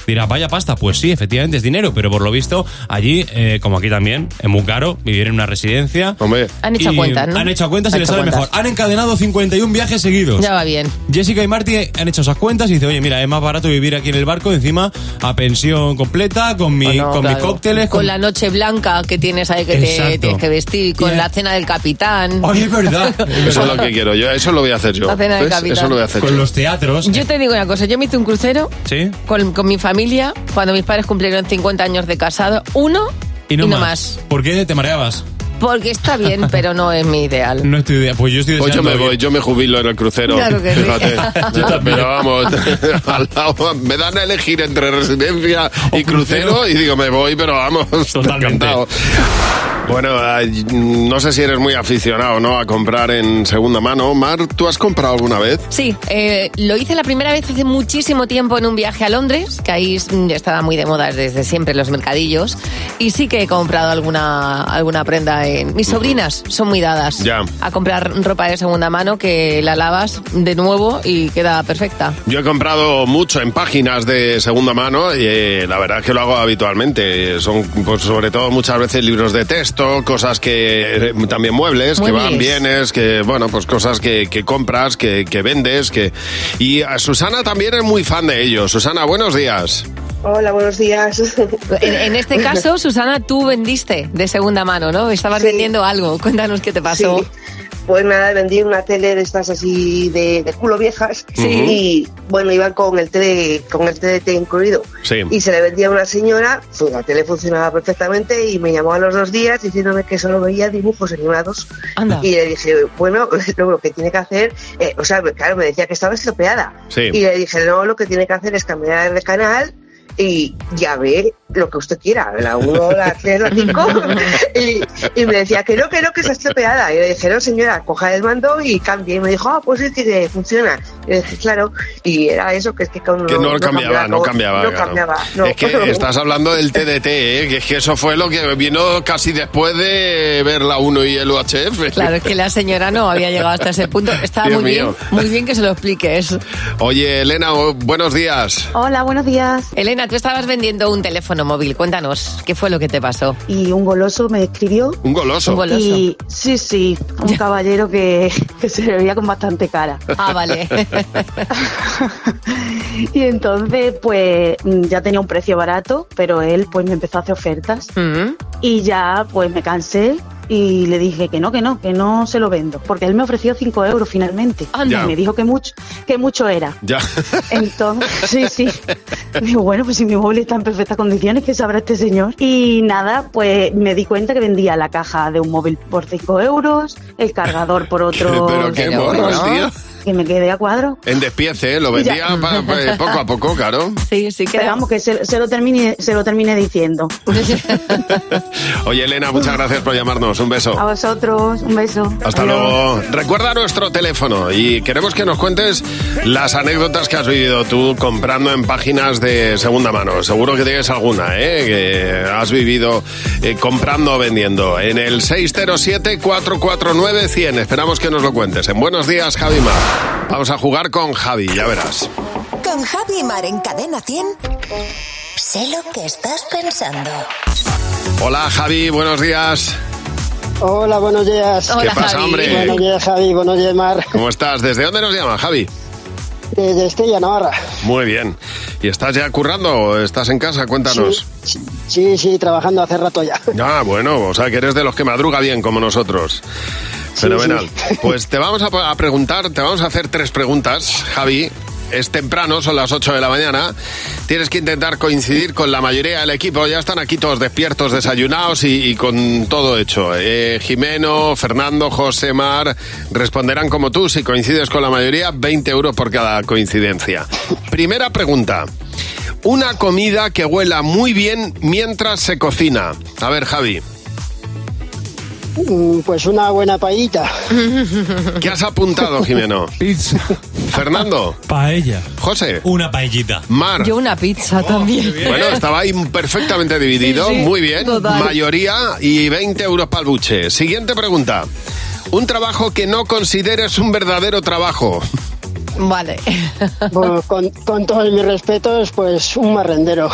[SPEAKER 21] Dirá, vaya pasta, pues sí, efectivamente es dinero, pero por lo visto allí, eh, como aquí también, es muy caro vivir en una residencia.
[SPEAKER 3] Hombre,
[SPEAKER 4] Han hecho cuentas, ¿no?
[SPEAKER 21] Han hecho cuentas y
[SPEAKER 4] Han
[SPEAKER 21] les sale
[SPEAKER 4] cuentas.
[SPEAKER 21] mejor. Han encadenado 51 viajes seguidos.
[SPEAKER 4] Ya va bien.
[SPEAKER 21] Jessica y Marty han hecho esas cuentas y dice, oye, mira, es más barato vivir aquí en el barco, encima a pensión completa, con, mi,
[SPEAKER 4] Bueno,
[SPEAKER 21] con
[SPEAKER 4] claro.
[SPEAKER 21] mis cócteles.
[SPEAKER 4] Con la noche blanca que tienes ahí que te tienes que vestir, con
[SPEAKER 21] Y-
[SPEAKER 4] la cena del capitán.
[SPEAKER 21] Ay, es verdad. (laughs)
[SPEAKER 3] Eso es lo que quiero yo. Eso lo voy a hacer yo.
[SPEAKER 4] La cena del capitán.
[SPEAKER 3] Eso lo voy a hacer
[SPEAKER 21] Con
[SPEAKER 3] yo.
[SPEAKER 21] los teatros.
[SPEAKER 4] Yo te digo una cosa, yo me hice un crucero
[SPEAKER 21] ¿Sí?
[SPEAKER 4] con, con mi familia cuando mis padres cumplieron 50 años de casado, uno
[SPEAKER 21] Y no, más. ¿Por qué te mareabas?
[SPEAKER 4] Porque está bien, (laughs) pero no es mi ideal.
[SPEAKER 21] No es tu idea. Pues yo estoy
[SPEAKER 3] Pues yo me voy, yo me jubilo en el crucero.
[SPEAKER 4] Claro que sí.
[SPEAKER 3] Fíjate. (laughs)
[SPEAKER 21] Yo también.
[SPEAKER 3] Pero vamos, (laughs) al lado, me dan a elegir entre residencia y crucero y digo, me voy, pero vamos,
[SPEAKER 21] Totalmente.
[SPEAKER 3] encantado. Bueno, no sé si eres muy aficionado, ¿no? A comprar en segunda mano. Mar, ¿tú has comprado alguna vez?
[SPEAKER 4] Sí, eh, lo hice la primera vez hace muchísimo tiempo en un viaje a Londres, que ahí estaba muy de moda desde siempre los mercadillos, y sí que he comprado alguna, alguna prenda en... Mis sobrinas son muy dadas
[SPEAKER 3] Ya.
[SPEAKER 4] a comprar ropa de segunda mano que la lavas de nuevo y queda perfecta.
[SPEAKER 3] Yo he comprado mucho en páginas de segunda mano y eh, la verdad es que lo hago habitualmente. Son, pues, sobre todo, muchas veces libros de texto, cosas que eh, también muebles, que van bienes, que, bueno, pues cosas que, que compras, que, que vendes. que Y a Susana también es muy fan de ellos. Susana, buenos días.
[SPEAKER 22] Hola, buenos días.
[SPEAKER 4] En, en este (laughs) caso, Susana, tú vendiste de segunda mano, ¿no? Estabas vendiendo algo. Cuéntanos qué te pasó.
[SPEAKER 22] Sí. Pues nada, vendí una tele de estas así de, de culo viejas
[SPEAKER 4] Sí.
[SPEAKER 22] y bueno, iban con el tele, con el TDT incluido.
[SPEAKER 3] Sí.
[SPEAKER 22] Y se le vendía a una señora, pues la tele funcionaba perfectamente y me llamó a los dos días diciéndome que solo veía dibujos animados.
[SPEAKER 4] Anda.
[SPEAKER 22] Y le dije, bueno, (laughs) lo, lo que tiene que hacer, eh, o sea, claro, me decía que estaba estropeada.
[SPEAKER 3] Sí.
[SPEAKER 22] Y le dije, no, lo que tiene que hacer es cambiar de canal y ya ve lo que usted quiera, la 1, la 3, la 5. y, y me decía que no, que no, que está estropeada. Y le dije, no, señora, coja el mando y cambie. Y me dijo, ah, pues sí, que funciona. Y le dije, claro. Y era eso, que es que con-
[SPEAKER 3] Que no, cambiaba, no cambiaba.
[SPEAKER 22] No
[SPEAKER 3] claro.
[SPEAKER 22] cambiaba. no.
[SPEAKER 3] Es que (laughs) estás hablando del TDT, ¿eh? que es que eso fue lo que vino casi después de ver la 1 y el UHF.
[SPEAKER 4] Claro, es que la señora no había llegado hasta ese punto. Estaba
[SPEAKER 3] Dios
[SPEAKER 4] muy
[SPEAKER 3] mío.
[SPEAKER 4] bien, muy bien que se lo expliques.
[SPEAKER 3] Oye, Elena, buenos días.
[SPEAKER 10] Hola, buenos días.
[SPEAKER 4] Elena, tú estabas vendiendo un teléfono móvil. Cuéntanos, ¿qué fue lo que te pasó?
[SPEAKER 10] Y un goloso me escribió.
[SPEAKER 3] Un goloso.
[SPEAKER 4] Un goloso.
[SPEAKER 10] Y sí, sí, un caballero que, (laughs) que se le veía con bastante cara.
[SPEAKER 4] Ah, vale. (laughs)
[SPEAKER 10] Y entonces, pues ya tenía un precio barato, pero él pues me empezó a hacer ofertas.
[SPEAKER 4] Mm.
[SPEAKER 10] Y ya pues me cansé y le dije que no, que no, que no se lo vendo. Porque él me ofreció 5 euros finalmente.
[SPEAKER 3] Anda.
[SPEAKER 10] Y me dijo que mucho, que mucho era.
[SPEAKER 3] Ya. (laughs)
[SPEAKER 10] Entonces, sí, sí. (laughs) Digo, bueno, pues si mi móvil está en perfectas condiciones, ¿qué sabrá este señor? Y nada, pues me di cuenta que vendía la caja de un móvil por 5 euros, el cargador por (laughs) otro.
[SPEAKER 3] Pero qué tío.
[SPEAKER 10] Que me quedé a cuadro.
[SPEAKER 3] En despiece, ¿eh? lo vendía pa- pa- poco a poco, claro. (laughs)
[SPEAKER 4] Sí, sí,
[SPEAKER 10] Pero vamos, que se, se lo termine, se lo termine diciendo. (laughs)
[SPEAKER 3] Oye, Elena, muchas gracias por llamarnos. Un beso.
[SPEAKER 10] A vosotros, un beso.
[SPEAKER 3] Hasta
[SPEAKER 10] Adiós.
[SPEAKER 3] luego. Recuerda nuestro teléfono y queremos que nos cuentes las anécdotas que has vivido tú comprando en páginas de segunda mano. Seguro que tienes alguna, ¿eh? Que has vivido eh, comprando o vendiendo. En el 607-449-100. Esperamos que nos lo cuentes. En Buenos Días, Javi Mar. Vamos a jugar con Javi, ya verás.
[SPEAKER 1] Con Javi y Mar en Cadena 100. Sé lo que estás pensando.
[SPEAKER 3] Hola, Javi, buenos días.
[SPEAKER 19] Hola, buenos días.
[SPEAKER 3] ¿Qué Hola, pasa, Javi. hombre?
[SPEAKER 19] Buenos días, Javi. Buenos días, Mar.
[SPEAKER 3] ¿Cómo estás? ¿Desde dónde nos llama, Javi?
[SPEAKER 19] Desde Estella, Navarra.
[SPEAKER 3] Muy bien. ¿Y estás ya currando o estás en casa? Cuéntanos.
[SPEAKER 19] Sí, sí, trabajando hace rato ya.
[SPEAKER 3] Ah, bueno, o sea que eres de los que madruga bien, como nosotros. Fenomenal. Pues te vamos a preguntar, te vamos a hacer tres preguntas, Javi. Es temprano, son las 8 de la mañana. Tienes que intentar coincidir con la mayoría del equipo. Ya están aquí todos despiertos, desayunados y, con todo hecho. Eh, Jimeno, Fernando, José Mar responderán como tú. Si coincides con la mayoría, 20 euros por cada coincidencia. Primera pregunta. Una comida que huela muy bien mientras se cocina. A ver, Javi.
[SPEAKER 19] Mm, Pues una buena paellita.
[SPEAKER 3] ¿Qué has apuntado, Jimeno? (laughs)
[SPEAKER 21] Pizza.
[SPEAKER 3] Fernando.
[SPEAKER 21] Paella.
[SPEAKER 3] José.
[SPEAKER 21] Una paellita.
[SPEAKER 3] Mar.
[SPEAKER 4] Yo una pizza también.
[SPEAKER 3] Bueno, estaba ahí perfectamente dividido.
[SPEAKER 4] Sí, sí,
[SPEAKER 3] Muy bien.
[SPEAKER 4] total.
[SPEAKER 3] Mayoría y 20 euros para el buche. Siguiente pregunta. Un trabajo que no consideres un verdadero trabajo.
[SPEAKER 4] Vale.
[SPEAKER 19] Bueno, con, con todos mis respetos, pues un marrendero.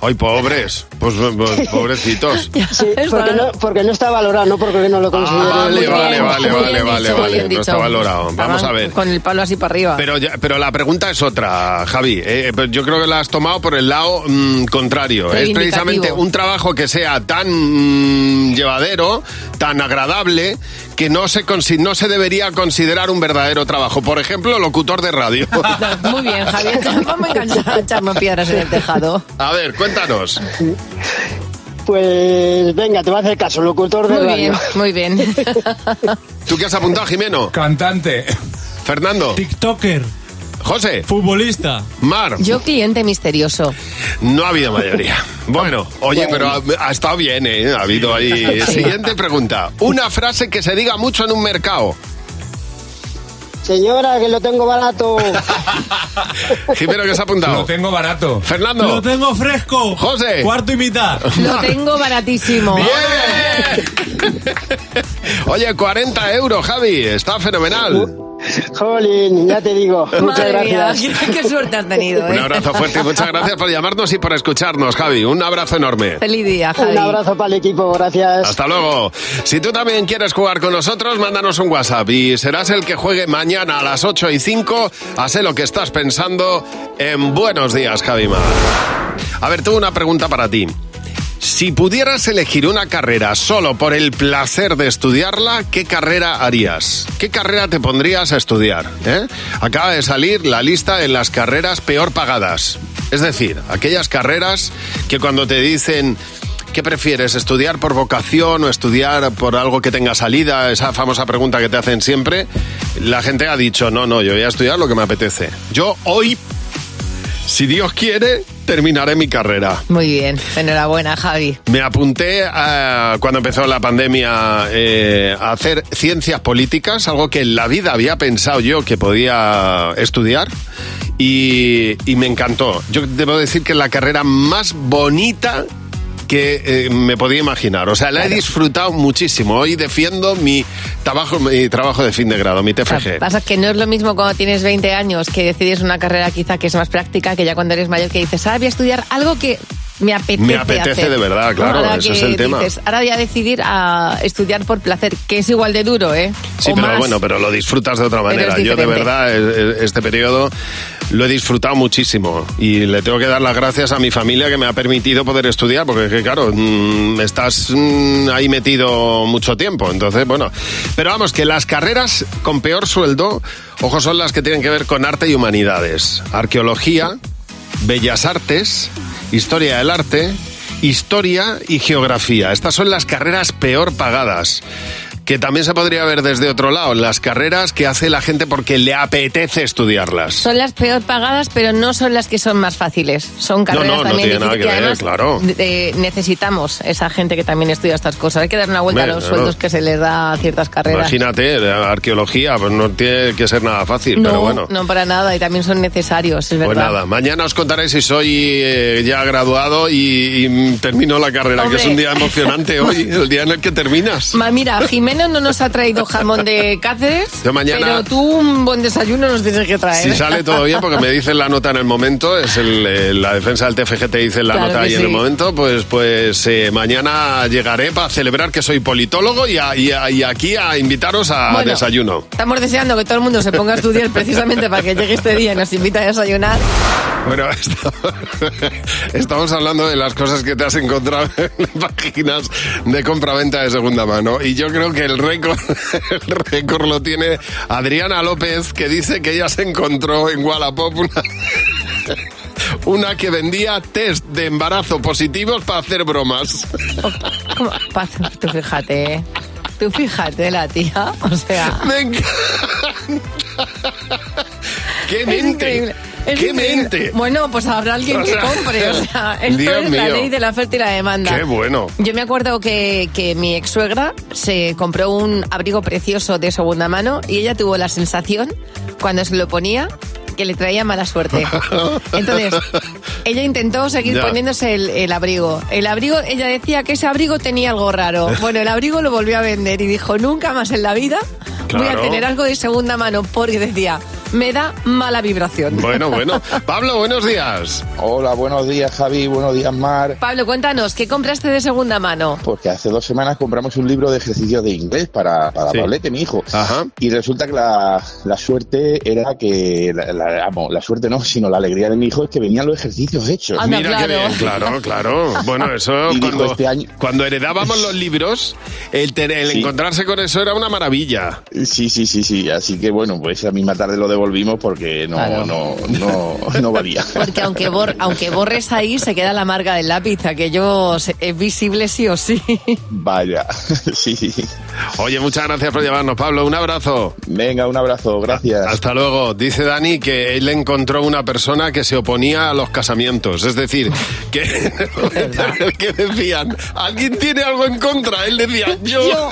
[SPEAKER 3] Ay, pobres. Pues, pues, pobrecitos. (laughs)
[SPEAKER 19] Sí, porque no, porque no está valorado, no porque no lo considero.
[SPEAKER 3] Ah, Vale, vale, vale, vale, vale,
[SPEAKER 4] dicho,
[SPEAKER 3] vale. No está valorado. Vamos a ver.
[SPEAKER 4] Con el palo así para arriba.
[SPEAKER 3] Pero, ya- pero la pregunta es otra, Javi. Eh, pero yo creo que la has tomado por el lado mm, contrario. Es precisamente un trabajo que sea tan mm, llevadero, tan agradable, que no se, no se debería considerar un verdadero trabajo. Por ejemplo, locutor de radio. (laughs)
[SPEAKER 4] Muy bien, Javier. (laughs) Vamos a echarnos piedras en el tejado.
[SPEAKER 3] A ver, cuéntanos.
[SPEAKER 19] Pues venga, te va a hacer caso, locutor de
[SPEAKER 4] Muy
[SPEAKER 19] radio.
[SPEAKER 4] bien, muy bien. (laughs)
[SPEAKER 3] ¿Tú qué has apuntado, Jimeno?
[SPEAKER 21] Cantante.
[SPEAKER 3] Fernando.
[SPEAKER 21] TikToker.
[SPEAKER 3] José.
[SPEAKER 21] Futbolista.
[SPEAKER 3] Mar.
[SPEAKER 4] Yo cliente misterioso.
[SPEAKER 3] No ha habido mayoría. Bueno, oye, pero ha, ha estado bien, ¿eh? Ha habido ahí.
[SPEAKER 19] Sí.
[SPEAKER 3] Siguiente pregunta. Una frase que se diga mucho en un mercado.
[SPEAKER 19] Señora, que lo tengo barato. (laughs)
[SPEAKER 3] Jimeno, ¿qué se ha apuntado?
[SPEAKER 21] Lo tengo barato.
[SPEAKER 3] Fernando.
[SPEAKER 21] Lo tengo fresco.
[SPEAKER 3] José.
[SPEAKER 21] Cuarto y mitad.
[SPEAKER 4] Lo tengo baratísimo. (laughs)
[SPEAKER 3] Oye, 40 euros, Javi. Está fenomenal.
[SPEAKER 19] Jolín, ya te digo. (laughs) Muchas
[SPEAKER 4] Madre mía,
[SPEAKER 19] gracias.
[SPEAKER 4] qué, qué suerte has tenido, ¿eh?
[SPEAKER 3] Un abrazo fuerte y muchas gracias por llamarnos y por escucharnos, Javi. Un abrazo enorme.
[SPEAKER 4] Feliz día, Javi.
[SPEAKER 19] Un abrazo para el equipo, gracias.
[SPEAKER 3] Hasta luego. Si tú también quieres jugar con nosotros, mándanos un WhatsApp y serás el que juegue mañana a las 8 y 5 a sé lo que estás pensando en Buenos Días, Javima. A ver, tengo una pregunta para ti. Si pudieras elegir una carrera solo por el placer de estudiarla, ¿qué carrera harías? ¿Qué carrera te pondrías a estudiar? eh? Acaba de salir la lista de las carreras peor pagadas. Es decir, aquellas carreras que cuando te dicen ¿Qué prefieres? ¿Estudiar por vocación o estudiar por algo que tenga salida? Esa famosa pregunta que te hacen siempre. La gente ha dicho, no, no, yo voy a estudiar lo que me apetece. Yo hoy, si Dios quiere, terminaré mi carrera.
[SPEAKER 4] Muy bien, enhorabuena, Javi.
[SPEAKER 3] Me apunté a- cuando empezó la pandemia eh, a hacer ciencias políticas, algo que en la vida había pensado yo que podía estudiar. Y, y me encantó. Yo debo decir que es la carrera más bonita que eh, me podía imaginar. O sea, la he disfrutado muchísimo. Hoy defiendo mi trabajo, mi trabajo de fin de grado, mi TFG.
[SPEAKER 4] Pasa que no es lo mismo cuando tienes 20 años que decides una carrera quizá que es más práctica que ya cuando eres mayor que dices, ahora voy a estudiar algo que me apetece
[SPEAKER 3] Me apetece
[SPEAKER 4] hacer".
[SPEAKER 3] de verdad, claro,
[SPEAKER 4] Ahora
[SPEAKER 3] eso
[SPEAKER 4] que
[SPEAKER 3] es el tema.
[SPEAKER 4] dices, ahora voy a decidir a estudiar por placer, que es igual de duro, ¿eh?
[SPEAKER 3] Sí,
[SPEAKER 4] O
[SPEAKER 3] pero
[SPEAKER 4] más.
[SPEAKER 3] bueno, pero lo disfrutas de otra manera.
[SPEAKER 4] es
[SPEAKER 3] Yo de verdad eh, eh, este periodo lo he disfrutado muchísimo y le tengo que dar las gracias a mi familia que me ha permitido poder estudiar porque claro, mm, estás mm, ahí metido mucho tiempo. Entonces, bueno, pero vamos, que las carreras con peor sueldo, ojo, son las que tienen que ver con arte y humanidades. Arqueología, bellas artes, historia del arte, historia y geografía. Estas son las carreras peor pagadas. Que también se podría ver desde otro lado, las carreras que hace la gente porque le apetece estudiarlas.
[SPEAKER 4] Son las peor pagadas, pero no son las que son más fáciles. Son carreras
[SPEAKER 3] no, no
[SPEAKER 4] también
[SPEAKER 3] tiene nada que ver,
[SPEAKER 4] además
[SPEAKER 3] claro.
[SPEAKER 4] eh, necesitamos esa gente que también estudia estas cosas. Hay que dar una vuelta a los
[SPEAKER 3] claro.
[SPEAKER 4] sueldos que se les da a ciertas carreras.
[SPEAKER 3] Imagínate, la arqueología, pues no tiene que ser nada fácil,
[SPEAKER 4] no,
[SPEAKER 3] pero bueno.
[SPEAKER 4] no para nada y también son necesarios, es
[SPEAKER 3] Pues
[SPEAKER 4] verdad.
[SPEAKER 3] nada, mañana os contaré si soy eh, ya graduado y, y, termino la carrera,
[SPEAKER 4] Hombre.
[SPEAKER 3] que es un día emocionante (laughs) hoy, el día en el que terminas.
[SPEAKER 4] Ma, mira, No nos ha traído jamón de (laughs) Cáceres,
[SPEAKER 3] Yo mañana-
[SPEAKER 4] pero tú un buen desayuno nos tienes que traer.
[SPEAKER 3] Si sale bien, porque me dicen la nota en el momento, es el, eh, la defensa del TFG te dice la
[SPEAKER 4] Claro
[SPEAKER 3] nota ahí en el momento, pues, pues eh, mañana llegaré para celebrar que soy politólogo y, a- y a- y aquí a invitaros a
[SPEAKER 4] Bueno.
[SPEAKER 3] desayuno.
[SPEAKER 4] Estamos deseando que todo el mundo se ponga a estudiar precisamente para que llegue este día y nos invite a desayunar.
[SPEAKER 3] Bueno, (laughs) estamos hablando de las cosas que te has encontrado en páginas de compra-venta de segunda mano. Y yo creo que el récord, (laughs) el récord lo tiene Adriana López, que dice que ella se encontró en Wallapop una, (laughs) una que vendía test de embarazo positivos para hacer bromas. (laughs)
[SPEAKER 4] Tú fíjate, ¿eh? Tú fíjate, la tía. O sea.
[SPEAKER 3] Me encanta. ¡Qué mente!
[SPEAKER 4] Es
[SPEAKER 3] ¡Qué
[SPEAKER 4] increíble.
[SPEAKER 3] mente!
[SPEAKER 4] Bueno, pues habrá alguien
[SPEAKER 3] O
[SPEAKER 4] que
[SPEAKER 3] sea,
[SPEAKER 4] compre. O (laughs) sea, esto
[SPEAKER 3] Dios
[SPEAKER 4] es la ley de la oferta y la demanda.
[SPEAKER 3] ¡Qué bueno!
[SPEAKER 4] Yo me acuerdo que, que mi ex suegra se compró un abrigo precioso de segunda mano y ella tuvo la sensación, cuando se lo ponía, que le traía mala suerte. (laughs) Entonces, ella intentó seguir
[SPEAKER 3] Ya.
[SPEAKER 4] poniéndose el, el abrigo. El abrigo, ella decía que ese abrigo tenía algo raro. (laughs) Bueno, el abrigo lo volvió a vender y dijo, nunca más en la vida voy a
[SPEAKER 3] Claro.
[SPEAKER 4] tener algo de segunda mano porque decía, me da mala vibración.
[SPEAKER 3] Bueno, bueno. (laughs) Pablo, buenos días.
[SPEAKER 23] Hola, buenos días Javi, buenos días Mar.
[SPEAKER 4] Pablo, cuéntanos, ¿qué compraste de segunda mano?
[SPEAKER 23] Porque hace dos semanas compramos un libro de ejercicios de inglés para, para
[SPEAKER 3] Sí.
[SPEAKER 23] Pablete, mi hijo. Y resulta que la, la suerte era que, la, la- vamos, la suerte no, sino la alegría de mi hijo es que venían los ejercicios hechos.
[SPEAKER 3] Mira qué bien, claro, claro. Bueno, (laughs) eso
[SPEAKER 23] Y dijo,
[SPEAKER 3] cuando,
[SPEAKER 23] este año-
[SPEAKER 3] cuando heredábamos los libros, el, te- el
[SPEAKER 23] Sí.
[SPEAKER 3] encontrarse con eso era una maravilla.
[SPEAKER 23] Sí, sí, sí, sí. Así que bueno, pues esa misma tarde lo devolvimos devolvimos porque no,
[SPEAKER 4] Claro.
[SPEAKER 23] no, no, no valía. (laughs)
[SPEAKER 4] Porque aunque, bor- aunque borres ahí, se queda la marca del lápiz, aquello se- es visible sí o sí.
[SPEAKER 23] Vaya, (laughs) sí.
[SPEAKER 3] Oye, muchas gracias por llamarnos, Pablo. Un abrazo.
[SPEAKER 23] Venga, un abrazo, gracias.
[SPEAKER 3] Hasta luego. Dice Dani que él encontró una persona que se oponía a los casamientos. Es decir, que, (laughs) que decían, ¿alguien tiene algo en contra? Él decía, yo.
[SPEAKER 4] Yo.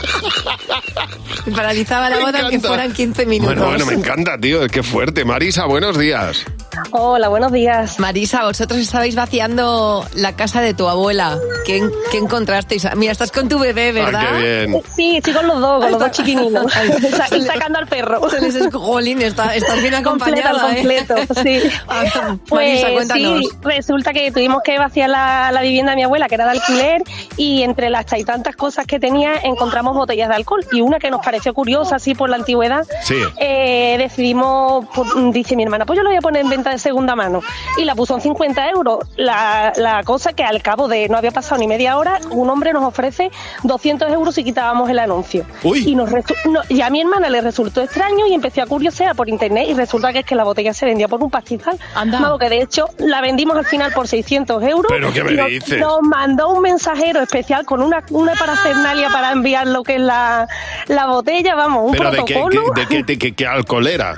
[SPEAKER 4] Paralizaba la
[SPEAKER 3] Me
[SPEAKER 4] boda aunque
[SPEAKER 3] encanta.
[SPEAKER 4] fueran 15 minutos.
[SPEAKER 3] Bueno, bueno, me encanta, tío. Es que fuerte. Marisa, buenos días.
[SPEAKER 4] Hola, buenos días. Marisa, vosotros estabais vaciando la casa de tu abuela. ¿Qué, qué encontrasteis? Mira, estás con tu bebé, ¿verdad?
[SPEAKER 3] Ah, qué bien.
[SPEAKER 24] Sí, estoy con los dos, con los dos chiquininos. (laughs) Y sacando al perro.
[SPEAKER 4] Se les es- Jolín, está- estás bien acompañada,
[SPEAKER 24] Completo,
[SPEAKER 4] ¿eh?
[SPEAKER 24] completo, sí. (laughs)
[SPEAKER 4] Marisa,
[SPEAKER 24] Pues
[SPEAKER 4] cuéntanos.
[SPEAKER 24] sí, resulta que tuvimos que vaciar la, la vivienda de mi abuela, que era de alquiler, y entre las y tantas cosas que tenía encontramos botellas de alcohol. Y una que nos pareció curiosa, así por la antigüedad,
[SPEAKER 3] Sí.
[SPEAKER 24] eh, decidimos, pues, dice mi hermana, pues yo la voy a poner en venta de segunda mano. Y la puso en 50 euros. La, la cosa que al cabo de, no había pasado ni media hora, un hombre nos ofrece 200 euros si quitábamos el anuncio. Y, nos no, y a mi hermana le resultó extraño y empecé a curiosear por internet y resulta que es que la botella se vendía por un pastizal. Vamos, que de hecho la vendimos al final por 600 euros.
[SPEAKER 3] ¿Pero qué me
[SPEAKER 24] y nos,
[SPEAKER 3] dices?
[SPEAKER 24] nos mandó un mensajero especial con una, una parafernalia para enviar lo que es la, la botella, vamos, un
[SPEAKER 3] ¿Pero de qué,
[SPEAKER 24] protocolo.
[SPEAKER 3] qué- de qué, de qué- qué alcohol era?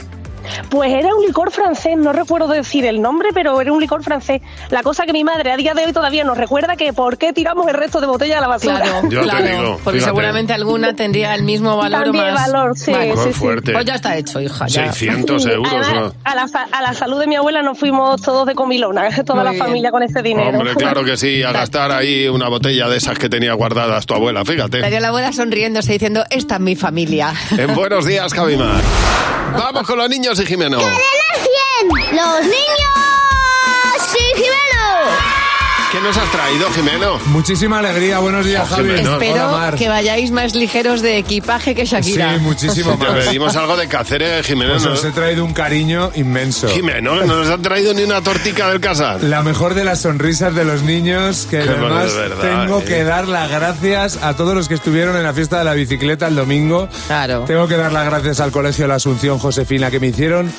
[SPEAKER 24] Pues era un licor francés, no recuerdo decir el nombre, pero era un licor francés. La cosa que mi madre a día de hoy todavía nos recuerda que por qué tiramos el resto de botella a la basura.
[SPEAKER 4] Claro,
[SPEAKER 3] Yo te digo,
[SPEAKER 4] porque
[SPEAKER 3] fíjate.
[SPEAKER 4] seguramente alguna tendría el mismo valor o
[SPEAKER 24] También
[SPEAKER 4] más.
[SPEAKER 24] valor, sí,
[SPEAKER 3] sí, sí. fuerte.
[SPEAKER 4] Pues ya está hecho, hija. ya.
[SPEAKER 3] 600
[SPEAKER 24] Sí,
[SPEAKER 3] euros,
[SPEAKER 24] a, la, fa- a la salud de mi abuela nos fuimos todos de comilona, (laughs) toda
[SPEAKER 4] Muy
[SPEAKER 24] la
[SPEAKER 4] bien.
[SPEAKER 24] familia con ese dinero.
[SPEAKER 3] Hombre, claro que sí, a gastar ahí una botella de esas que tenía guardadas tu abuela, fíjate.
[SPEAKER 4] Estaría la abuela sonriéndose diciendo, esta es mi familia.
[SPEAKER 3] En (laughs) buenos días, Javimar. Vamos con los niños y Jimeno.
[SPEAKER 25] ¡Los niños!
[SPEAKER 3] ¿Qué nos has traído, Jimeno?
[SPEAKER 26] Muchísima alegría, buenos días,
[SPEAKER 3] Oh,
[SPEAKER 26] Javi.
[SPEAKER 3] Jimeno.
[SPEAKER 4] Espero que vayáis más ligeros de equipaje que Shakira.
[SPEAKER 26] Sí, muchísimo (laughs)
[SPEAKER 3] Te
[SPEAKER 26] más.
[SPEAKER 3] pedimos algo de caceres, Jimeno.
[SPEAKER 26] Pues
[SPEAKER 3] ¿no?
[SPEAKER 26] os he traído un cariño inmenso.
[SPEAKER 3] Jimeno, no nos han traído ni una tortica del casar.
[SPEAKER 26] La mejor de las sonrisas de los niños, que
[SPEAKER 3] Qué
[SPEAKER 26] además
[SPEAKER 3] de verdad,
[SPEAKER 26] tengo
[SPEAKER 3] eh.
[SPEAKER 26] que dar las gracias a todos los que estuvieron en la fiesta de la bicicleta el domingo.
[SPEAKER 4] Claro.
[SPEAKER 26] Tengo que dar las gracias al Colegio La Asunción Josefina, que me hicieron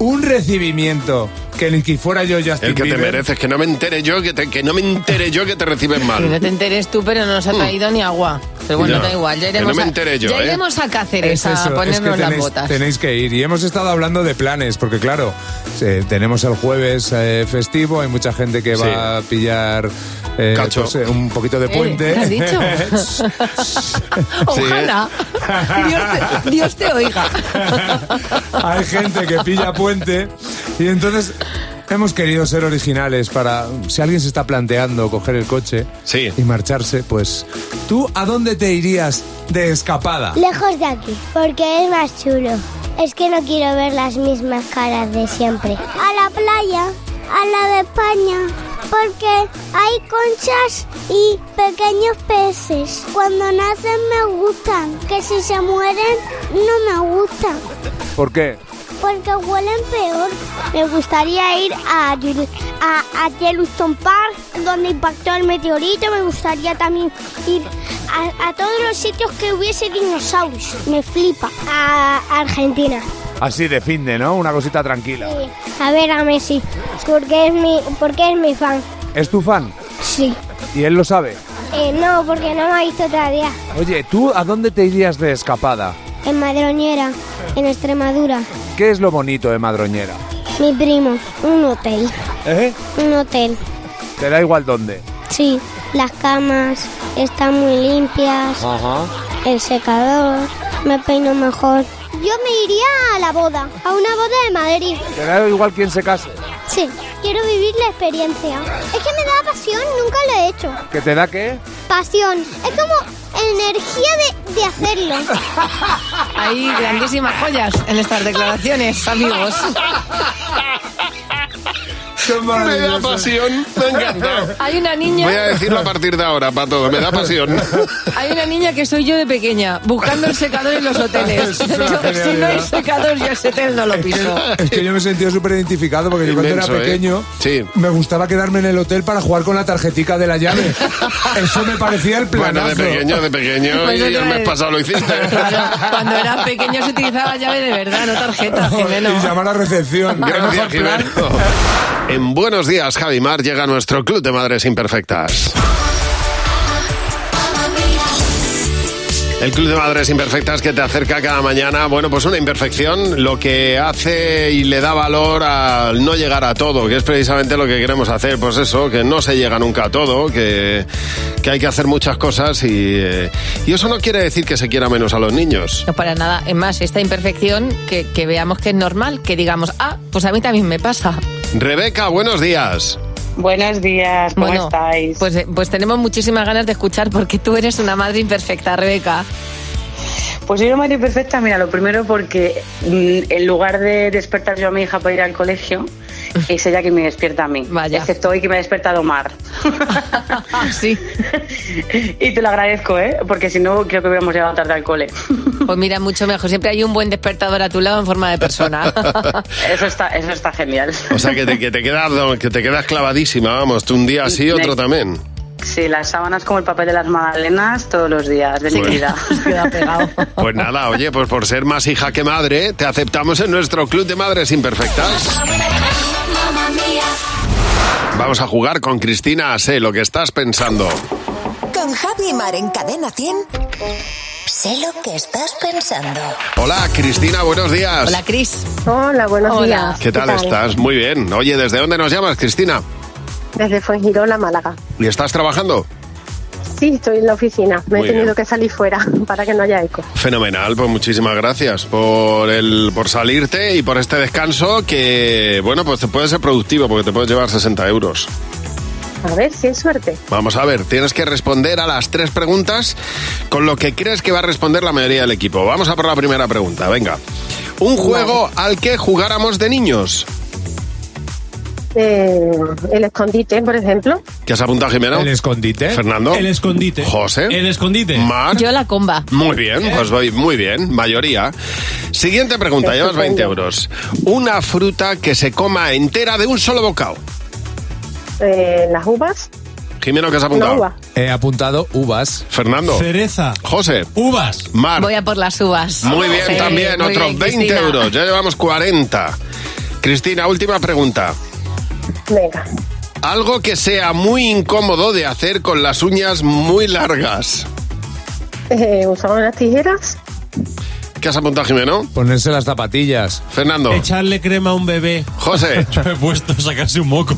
[SPEAKER 26] un recibimiento que ni que fuera yo Justin
[SPEAKER 3] El que te
[SPEAKER 26] Bieber.
[SPEAKER 3] mereces, que no me entere yo, que, te- que no me entere yo que te reciben
[SPEAKER 4] Que no
[SPEAKER 3] mal.
[SPEAKER 4] te enteres tú, pero no nos ha traído ni agua. Pero bueno,
[SPEAKER 3] Ya.
[SPEAKER 4] da igual, ya
[SPEAKER 3] Que
[SPEAKER 4] iremos,
[SPEAKER 3] no me
[SPEAKER 4] a-
[SPEAKER 3] entere yo,
[SPEAKER 4] ya
[SPEAKER 3] ¿eh?
[SPEAKER 4] iremos a Cáceres
[SPEAKER 26] Es
[SPEAKER 4] a
[SPEAKER 26] eso, es
[SPEAKER 4] ponernos
[SPEAKER 26] que
[SPEAKER 4] las
[SPEAKER 26] tenéis,
[SPEAKER 4] botas.
[SPEAKER 26] tenéis que ir. Y hemos estado hablando de planes, porque claro, eh, tenemos el jueves eh, festivo, hay mucha gente que
[SPEAKER 3] Sí.
[SPEAKER 26] va a pillar eh,
[SPEAKER 3] Cacho.
[SPEAKER 26] pues, eh, un poquito de
[SPEAKER 4] Eh,
[SPEAKER 26] puente.
[SPEAKER 4] ¿qué has dicho? (laughs) Ojalá. Dios, te, Dios te oiga. (laughs)
[SPEAKER 26] hay gente que pilla puente y entonces hemos querido ser originales para si alguien se está planteando coger el coche
[SPEAKER 3] Sí.
[SPEAKER 26] y marcharse, pues tú a dónde te irías de escapada?
[SPEAKER 25] Lejos de aquí, porque es más chulo. Es que no quiero ver las mismas caras de siempre. A la playa, a la de España, porque hay conchas y pequeños peces. Cuando nacen me gustan, que si se mueren no me gustan.
[SPEAKER 26] ¿Por qué?
[SPEAKER 25] Porque huelen peor. Me gustaría ir a, a, a Yellowstone Park, donde impactó el meteorito. Me gustaría también ir a, a todos los sitios que hubiese dinosaurios. Me flipa. A Argentina.
[SPEAKER 26] Así de fin de, ¿no? Una cosita tranquila.
[SPEAKER 25] A ver a Messi. Porque es mi, porque es mi fan.
[SPEAKER 26] ¿Es tu fan?
[SPEAKER 25] Sí.
[SPEAKER 26] ¿Y él lo sabe?
[SPEAKER 25] Eh, no, porque no me ha visto todavía.
[SPEAKER 26] Oye, ¿tú a dónde te irías de escapada?
[SPEAKER 25] En Madroñera, en Extremadura.
[SPEAKER 26] ¿Qué es lo bonito de Madroñera?
[SPEAKER 25] Mi primo. Un hotel.
[SPEAKER 26] ¿Eh?
[SPEAKER 25] Un hotel.
[SPEAKER 26] ¿Te da igual dónde?
[SPEAKER 25] Sí, las camas están muy limpias,
[SPEAKER 26] Ajá.
[SPEAKER 25] el secador, me peino mejor. Yo me iría a la boda, a una boda de Madrid.
[SPEAKER 26] ¿Te da igual quién se case?
[SPEAKER 25] Sí, quiero vivir la experiencia. Es que me da pasión, nunca lo he hecho.
[SPEAKER 26] ¿Que te da qué?
[SPEAKER 25] Pasión, es como energía de, de hacerlo.
[SPEAKER 4] Hay grandísimas joyas en estas declaraciones, amigos. (laughs)
[SPEAKER 3] Me da pasión, me encanta.
[SPEAKER 4] Hay una niña.
[SPEAKER 3] Voy a decirlo a partir de ahora, para todo, me da pasión.
[SPEAKER 4] Hay una niña que soy yo de pequeña, buscando el secador en los hoteles. (laughs) Yo, si no hay secador, yo ese hotel no lo piso.
[SPEAKER 26] Es que yo me he sentido súper identificado porque yo cuando era
[SPEAKER 3] ¿eh?
[SPEAKER 26] pequeño
[SPEAKER 3] Sí.
[SPEAKER 26] me gustaba quedarme en el hotel para jugar con la tarjetica de la llave. (laughs) Eso me parecía el
[SPEAKER 3] Bueno,
[SPEAKER 26] planazo.
[SPEAKER 3] de pequeño, de pequeño,
[SPEAKER 4] Pues
[SPEAKER 3] y el mes pasado lo hiciste.
[SPEAKER 4] Cuando eras pequeño se utilizaba llave de verdad, no tarjeta, (laughs) Jimeno.
[SPEAKER 26] Y llama a la recepción. ¿Qué
[SPEAKER 3] Gracias? Jimeno. En Buenos Días, Javi Mar, llega nuestro Club de Madres Imperfectas. El Club de Madres Imperfectas que te acerca cada mañana, bueno, pues una imperfección, lo que hace y le da valor al no llegar a todo, que es precisamente lo que queremos hacer, pues eso, que no se llega nunca a todo, que, que hay que hacer muchas cosas y, eh, y eso no quiere decir que se quiera menos a los niños.
[SPEAKER 4] No para nada. Es más, esta imperfección, que, que veamos que es normal, que digamos, ah, pues a mí también me pasa.
[SPEAKER 3] Rebeca, buenos días.
[SPEAKER 27] Buenos días, ¿cómo
[SPEAKER 4] Bueno,
[SPEAKER 27] estáis?
[SPEAKER 4] Pues, eh, pues tenemos muchísimas ganas de escuchar porque tú eres una madre imperfecta, Rebeca.
[SPEAKER 27] Pues una madre perfecta, mira, lo primero porque mm, en lugar de despertar yo a mi hija para ir al colegio, es ella quien me despierta a mí.
[SPEAKER 4] Vaya.
[SPEAKER 27] Excepto hoy que me ha despertado Mar. (laughs)
[SPEAKER 4] sí. (laughs)
[SPEAKER 27] y te lo agradezco, ¿eh? Porque si no, creo que hubiéramos llegado tarde al cole. (laughs)
[SPEAKER 4] Pues mira, mucho mejor. Siempre hay un buen despertador a tu lado en forma de persona.
[SPEAKER 27] eso está, eso está genial.
[SPEAKER 3] O sea, que te, que te quedas, que te quedas clavadísima, vamos, tú un día sí, otro
[SPEAKER 27] Me-
[SPEAKER 3] también.
[SPEAKER 27] Sí, las sábanas como el papel de las magdalenas todos los días, de
[SPEAKER 3] Bueno.
[SPEAKER 27] seguida. (laughs)
[SPEAKER 4] Queda pegado.
[SPEAKER 3] Pues nada, oye, pues por ser más hija que madre, te aceptamos en nuestro club de madres imperfectas. Vamos a jugar con Cristina, sé lo que estás pensando.
[SPEAKER 1] Con Javi Mar en Cadena 100. Sé lo que estás pensando.
[SPEAKER 3] Hola, Cristina, buenos días.
[SPEAKER 4] Hola, Cris.
[SPEAKER 28] Hola, buenos
[SPEAKER 4] Hola.
[SPEAKER 28] días.
[SPEAKER 3] ¿Qué tal estás? Muy bien. Oye, ¿desde dónde nos llamas, Cristina?
[SPEAKER 28] Desde Fuengirola, Málaga.
[SPEAKER 3] ¿Y estás trabajando?
[SPEAKER 28] Sí, estoy en la oficina. Me
[SPEAKER 3] Muy
[SPEAKER 28] he tenido
[SPEAKER 3] bien.
[SPEAKER 28] que salir fuera (laughs) para que no haya eco.
[SPEAKER 3] Fenomenal, pues muchísimas gracias por el por salirte y por este descanso que, bueno, pues te puede ser productivo porque te puedes llevar 60 euros.
[SPEAKER 28] A ver si hay suerte.
[SPEAKER 3] Vamos a ver, tienes que responder a las tres preguntas con lo que crees que va a responder la mayoría del equipo. Vamos a por la primera pregunta, venga. Un juego al que jugáramos de niños.
[SPEAKER 28] Eh, el escondite, por ejemplo.
[SPEAKER 3] ¿Qué has apuntado, Jimeno?
[SPEAKER 26] El escondite.
[SPEAKER 3] Fernando.
[SPEAKER 21] El escondite.
[SPEAKER 3] José.
[SPEAKER 21] El escondite.
[SPEAKER 3] Mar.
[SPEAKER 4] Yo la comba.
[SPEAKER 3] Muy bien, pues voy muy bien, mayoría. Siguiente pregunta, llevas 20 euros. Una fruta que se coma entera de un solo bocado.
[SPEAKER 28] Eh, las uvas.
[SPEAKER 3] Jimeno, ¿qué has apuntado?
[SPEAKER 28] uva.
[SPEAKER 26] He apuntado uvas.
[SPEAKER 3] Fernando.
[SPEAKER 21] Cereza.
[SPEAKER 3] José.
[SPEAKER 21] Uvas.
[SPEAKER 3] Mar.
[SPEAKER 4] Voy a por las uvas.
[SPEAKER 3] Muy bien,
[SPEAKER 4] Sí,
[SPEAKER 3] también,
[SPEAKER 4] muy
[SPEAKER 3] otros
[SPEAKER 4] bien,
[SPEAKER 3] 20
[SPEAKER 4] Cristina.
[SPEAKER 3] euros. Ya llevamos 40. Cristina, última pregunta.
[SPEAKER 28] Venga.
[SPEAKER 3] Algo que sea muy incómodo de hacer con las uñas muy largas.
[SPEAKER 28] Eh, ¿Usamos las tijeras?
[SPEAKER 3] ¿Qué has apuntado, Jimeno?
[SPEAKER 26] Ponerse las zapatillas.
[SPEAKER 3] Fernando.
[SPEAKER 21] Echarle crema a un bebé.
[SPEAKER 3] José. (laughs)
[SPEAKER 21] Yo he puesto a sacarse un moco.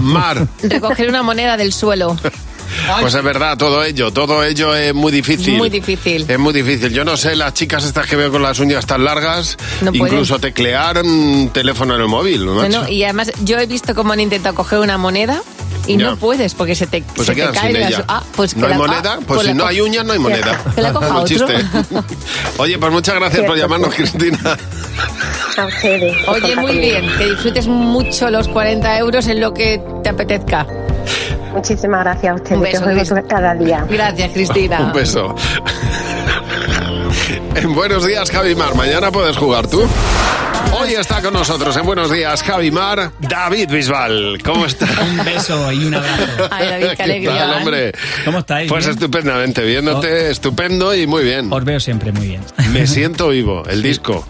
[SPEAKER 3] Mar.
[SPEAKER 4] Recoger una moneda del suelo. (laughs)
[SPEAKER 3] Pues es verdad, todo ello, todo ello es muy difícil.
[SPEAKER 4] Muy difícil.
[SPEAKER 3] Es muy difícil. Yo no sé, las chicas estas que veo con las uñas tan largas,
[SPEAKER 4] No pueden.
[SPEAKER 3] incluso teclear un teléfono en el móvil. ¿no?
[SPEAKER 4] Bueno, y además yo he visto cómo han intentado coger una moneda y
[SPEAKER 3] Ya.
[SPEAKER 4] no puedes porque se te,
[SPEAKER 3] Pues
[SPEAKER 4] se
[SPEAKER 3] se
[SPEAKER 4] te
[SPEAKER 3] quedan
[SPEAKER 4] cae
[SPEAKER 3] sin
[SPEAKER 4] la
[SPEAKER 3] ella.
[SPEAKER 4] Ah, pues que
[SPEAKER 3] no hay
[SPEAKER 4] la- ah,
[SPEAKER 3] moneda, pues, si no hay uñas no hay (laughs) moneda.
[SPEAKER 4] Que la coja (laughs) otro. (laughs)
[SPEAKER 3] Oye, pues muchas gracias por llamarnos, Cristina.
[SPEAKER 4] Oye, muy bien, que disfrutes mucho los 40 euros en lo que te apetezca.
[SPEAKER 28] Muchísimas gracias a ustedes.
[SPEAKER 4] Un beso,
[SPEAKER 28] que cada día.
[SPEAKER 4] Gracias, Cristina. (laughs)
[SPEAKER 3] Un beso. En Buenos Días, Javi Mar. Mañana puedes jugar tú. Hoy está con nosotros en Buenos Días, Javi Mar, David Bisbal. ¿Cómo estás? (laughs)
[SPEAKER 29] Un beso y un abrazo.
[SPEAKER 4] Ay, David, qué (laughs)
[SPEAKER 3] ¿Qué
[SPEAKER 4] alegría.
[SPEAKER 3] tal, hombre?
[SPEAKER 29] ¿Cómo estáis?
[SPEAKER 3] Pues
[SPEAKER 29] ¿Bien?
[SPEAKER 3] estupendamente, viéndote estupendo y muy bien.
[SPEAKER 29] Os veo siempre muy bien.
[SPEAKER 3] Me siento vivo, el disco.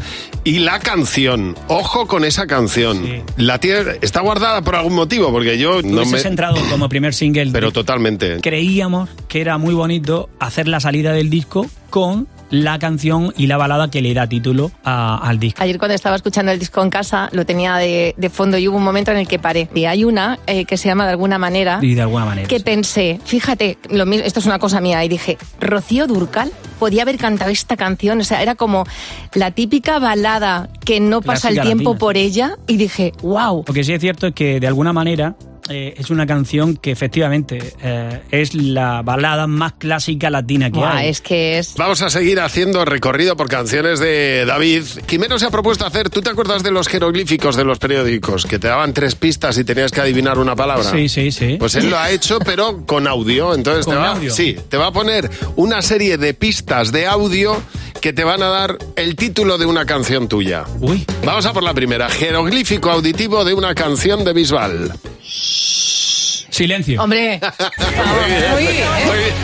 [SPEAKER 3] Y la canción, ojo con esa canción. La tiene, está guardada por algún motivo, porque yo no me...
[SPEAKER 29] entrado como primer single.
[SPEAKER 3] Pero totalmente.
[SPEAKER 29] Creíamos que era muy bonito hacer la salida del disco con la canción y la balada que le da título a- al disco.
[SPEAKER 4] Ayer cuando estaba escuchando el disco en casa lo tenía de, de fondo y hubo un momento en el que paré. Y hay una eh, que se llama de alguna manera
[SPEAKER 29] Y de alguna manera.
[SPEAKER 4] que pensé, fíjate, lo mismo, esto es una cosa mía, y dije, Rocío Durcal podía haber cantado esta canción, o sea, era como la típica balada que no pasa el tiempo
[SPEAKER 29] latina.
[SPEAKER 4] por ella, y dije, wow.
[SPEAKER 29] Lo que sí es cierto es que de alguna manera eh, es una canción que efectivamente eh, es la balada más clásica latina que
[SPEAKER 4] Buah,
[SPEAKER 29] hay.
[SPEAKER 4] es que es...
[SPEAKER 3] Vamos a seguir haciendo recorrido por canciones de David. Jimeno se ha propuesto hacer, ¿tú te acuerdas de los jeroglíficos de los periódicos? Que te daban tres pistas y tenías que adivinar una palabra.
[SPEAKER 29] Sí, sí, sí.
[SPEAKER 3] Pues él lo ha hecho, pero con audio. Entonces te
[SPEAKER 29] ¿Con
[SPEAKER 3] va,
[SPEAKER 29] audio?
[SPEAKER 3] sí, te va a poner una serie de pistas de audio que te van a dar el título de una canción tuya.
[SPEAKER 29] Uy.
[SPEAKER 3] Vamos a por la primera. Jeroglífico auditivo de una canción de Bisbal.
[SPEAKER 29] Silencio.
[SPEAKER 4] Hombre.
[SPEAKER 3] Muy bien, muy bien.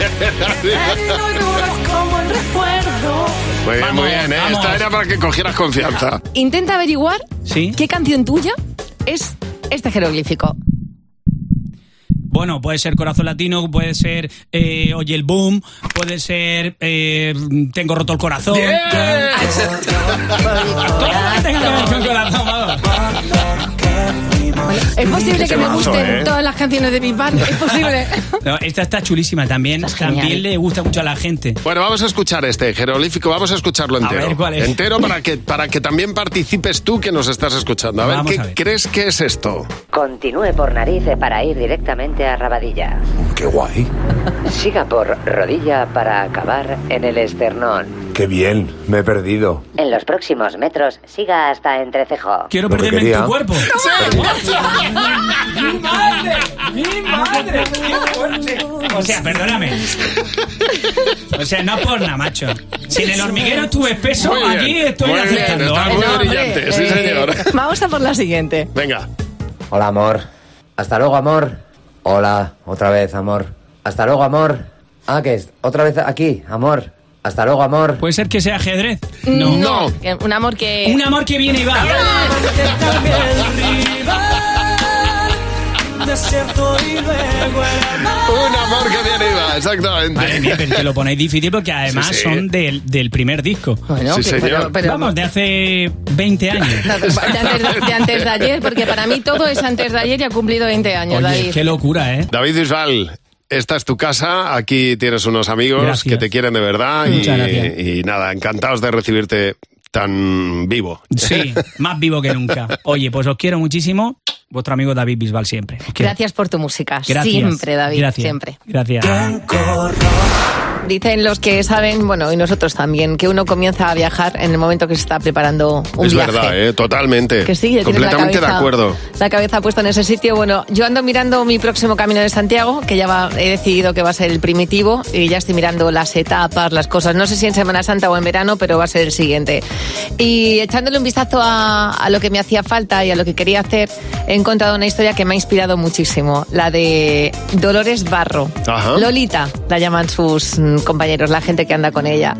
[SPEAKER 3] Muy bien, muy bien. ¿eh? Esta era para que cogieras confianza.
[SPEAKER 4] Intenta averiguar
[SPEAKER 29] Sí.
[SPEAKER 4] qué canción tuya es este jeroglífico.
[SPEAKER 29] Bueno, puede ser Corazón Latino, puede ser eh, Oye el Boom, puede ser eh, Tengo roto el corazón. Todo lo que tenga que ver con corazón, vamos.
[SPEAKER 4] Es posible que me gusten
[SPEAKER 3] ¿eh?
[SPEAKER 4] todas las canciones de Big Bang. Es posible. (laughs)
[SPEAKER 29] No, esta está chulísima también.
[SPEAKER 4] genial.
[SPEAKER 29] También le gusta mucho a la gente.
[SPEAKER 3] Bueno, vamos a escuchar este jeroglífico, vamos a escucharlo entero.
[SPEAKER 29] ver, ¿cuál es?
[SPEAKER 3] Entero para que, para que también participes tú que nos estás escuchando. A ver,
[SPEAKER 29] Vamos
[SPEAKER 3] ¿qué
[SPEAKER 29] a ver.
[SPEAKER 3] crees que es esto?
[SPEAKER 30] Continúe por nariz para ir directamente a Rabadilla.
[SPEAKER 26] Qué guay.
[SPEAKER 30] Siga por rodilla para acabar en el esternón.
[SPEAKER 26] Qué bien, me he perdido.
[SPEAKER 30] En los próximos metros, siga hasta entrecejo.
[SPEAKER 29] Quiero
[SPEAKER 26] Lo que
[SPEAKER 29] perderme en
[SPEAKER 26] quería.
[SPEAKER 29] tu cuerpo. (laughs) (laughs) ¡Mi madre! ¡Mi madre! ¡Qué fuerte! O sea, perdóname. O sea, no por nada, macho. Si en el hormiguero estuve espeso,
[SPEAKER 3] Muy bien,
[SPEAKER 29] aquí estoy
[SPEAKER 3] muy bien,
[SPEAKER 29] aceptando.
[SPEAKER 3] está
[SPEAKER 29] ¿vale?
[SPEAKER 3] muy brillante, sí,
[SPEAKER 4] eh,
[SPEAKER 3] señor.
[SPEAKER 4] Vamos a por la siguiente.
[SPEAKER 3] Venga.
[SPEAKER 30] Hola, amor. Hasta luego, amor. Hola, otra vez, amor. Hasta luego, amor. Ah, que es otra vez aquí, amor. Hasta luego, amor.
[SPEAKER 29] ¿Puede ser que sea ajedrez?
[SPEAKER 4] No. que- Un amor que...
[SPEAKER 29] Un amor que viene y va.
[SPEAKER 3] Un amor que viene y va, exactamente.
[SPEAKER 29] Madre mía, pero que lo ponéis difícil porque además
[SPEAKER 3] Sí, sí.
[SPEAKER 29] son del, del primer disco.
[SPEAKER 4] Bueno,
[SPEAKER 3] Sí, señor.
[SPEAKER 4] pero- pero-
[SPEAKER 29] Vamos, de hace 20 años. (laughs)
[SPEAKER 4] de antes, de antes de ayer, porque para mí todo es antes de ayer y ha cumplido 20 años,
[SPEAKER 29] Oye,
[SPEAKER 4] David.
[SPEAKER 29] qué locura, ¿eh?
[SPEAKER 3] David Bisbal, esta es tu casa, aquí tienes unos amigos
[SPEAKER 29] Gracias.
[SPEAKER 3] que te quieren de verdad y,
[SPEAKER 29] Muchas gracias.
[SPEAKER 3] y nada, encantados de recibirte tan vivo.
[SPEAKER 29] Sí, más vivo que nunca. Oye, pues os quiero muchísimo. Vuestro amigo David Bisbal siempre.
[SPEAKER 4] Gracias por tu música.
[SPEAKER 29] Gracias.
[SPEAKER 4] Siempre, David,
[SPEAKER 29] Gracias.
[SPEAKER 4] siempre.
[SPEAKER 29] Gracias.
[SPEAKER 4] Dicen los que saben, bueno, y nosotros también, que uno comienza a viajar en el momento que se está preparando un
[SPEAKER 3] es
[SPEAKER 4] viaje.
[SPEAKER 3] verdad, ¿eh? totalmente.
[SPEAKER 4] Que sí,
[SPEAKER 3] Completamente de
[SPEAKER 4] cabeza-
[SPEAKER 3] acuerdo.
[SPEAKER 4] La cabeza puesta en ese sitio. Bueno, yo ando mirando mi próximo camino de Santiago, que ya va, he decidido que va a ser el primitivo, y ya estoy mirando las etapas, las cosas. No sé si en Semana Santa o en verano, pero va a ser el siguiente. Y echándole un vistazo a, a lo que me hacía falta y a lo que quería hacer, he encontrado una historia que me ha inspirado muchísimo, la de Dolores Barro.
[SPEAKER 3] Ajá.
[SPEAKER 4] Lolita, la llaman sus mm, compañeros, la gente que anda con ella.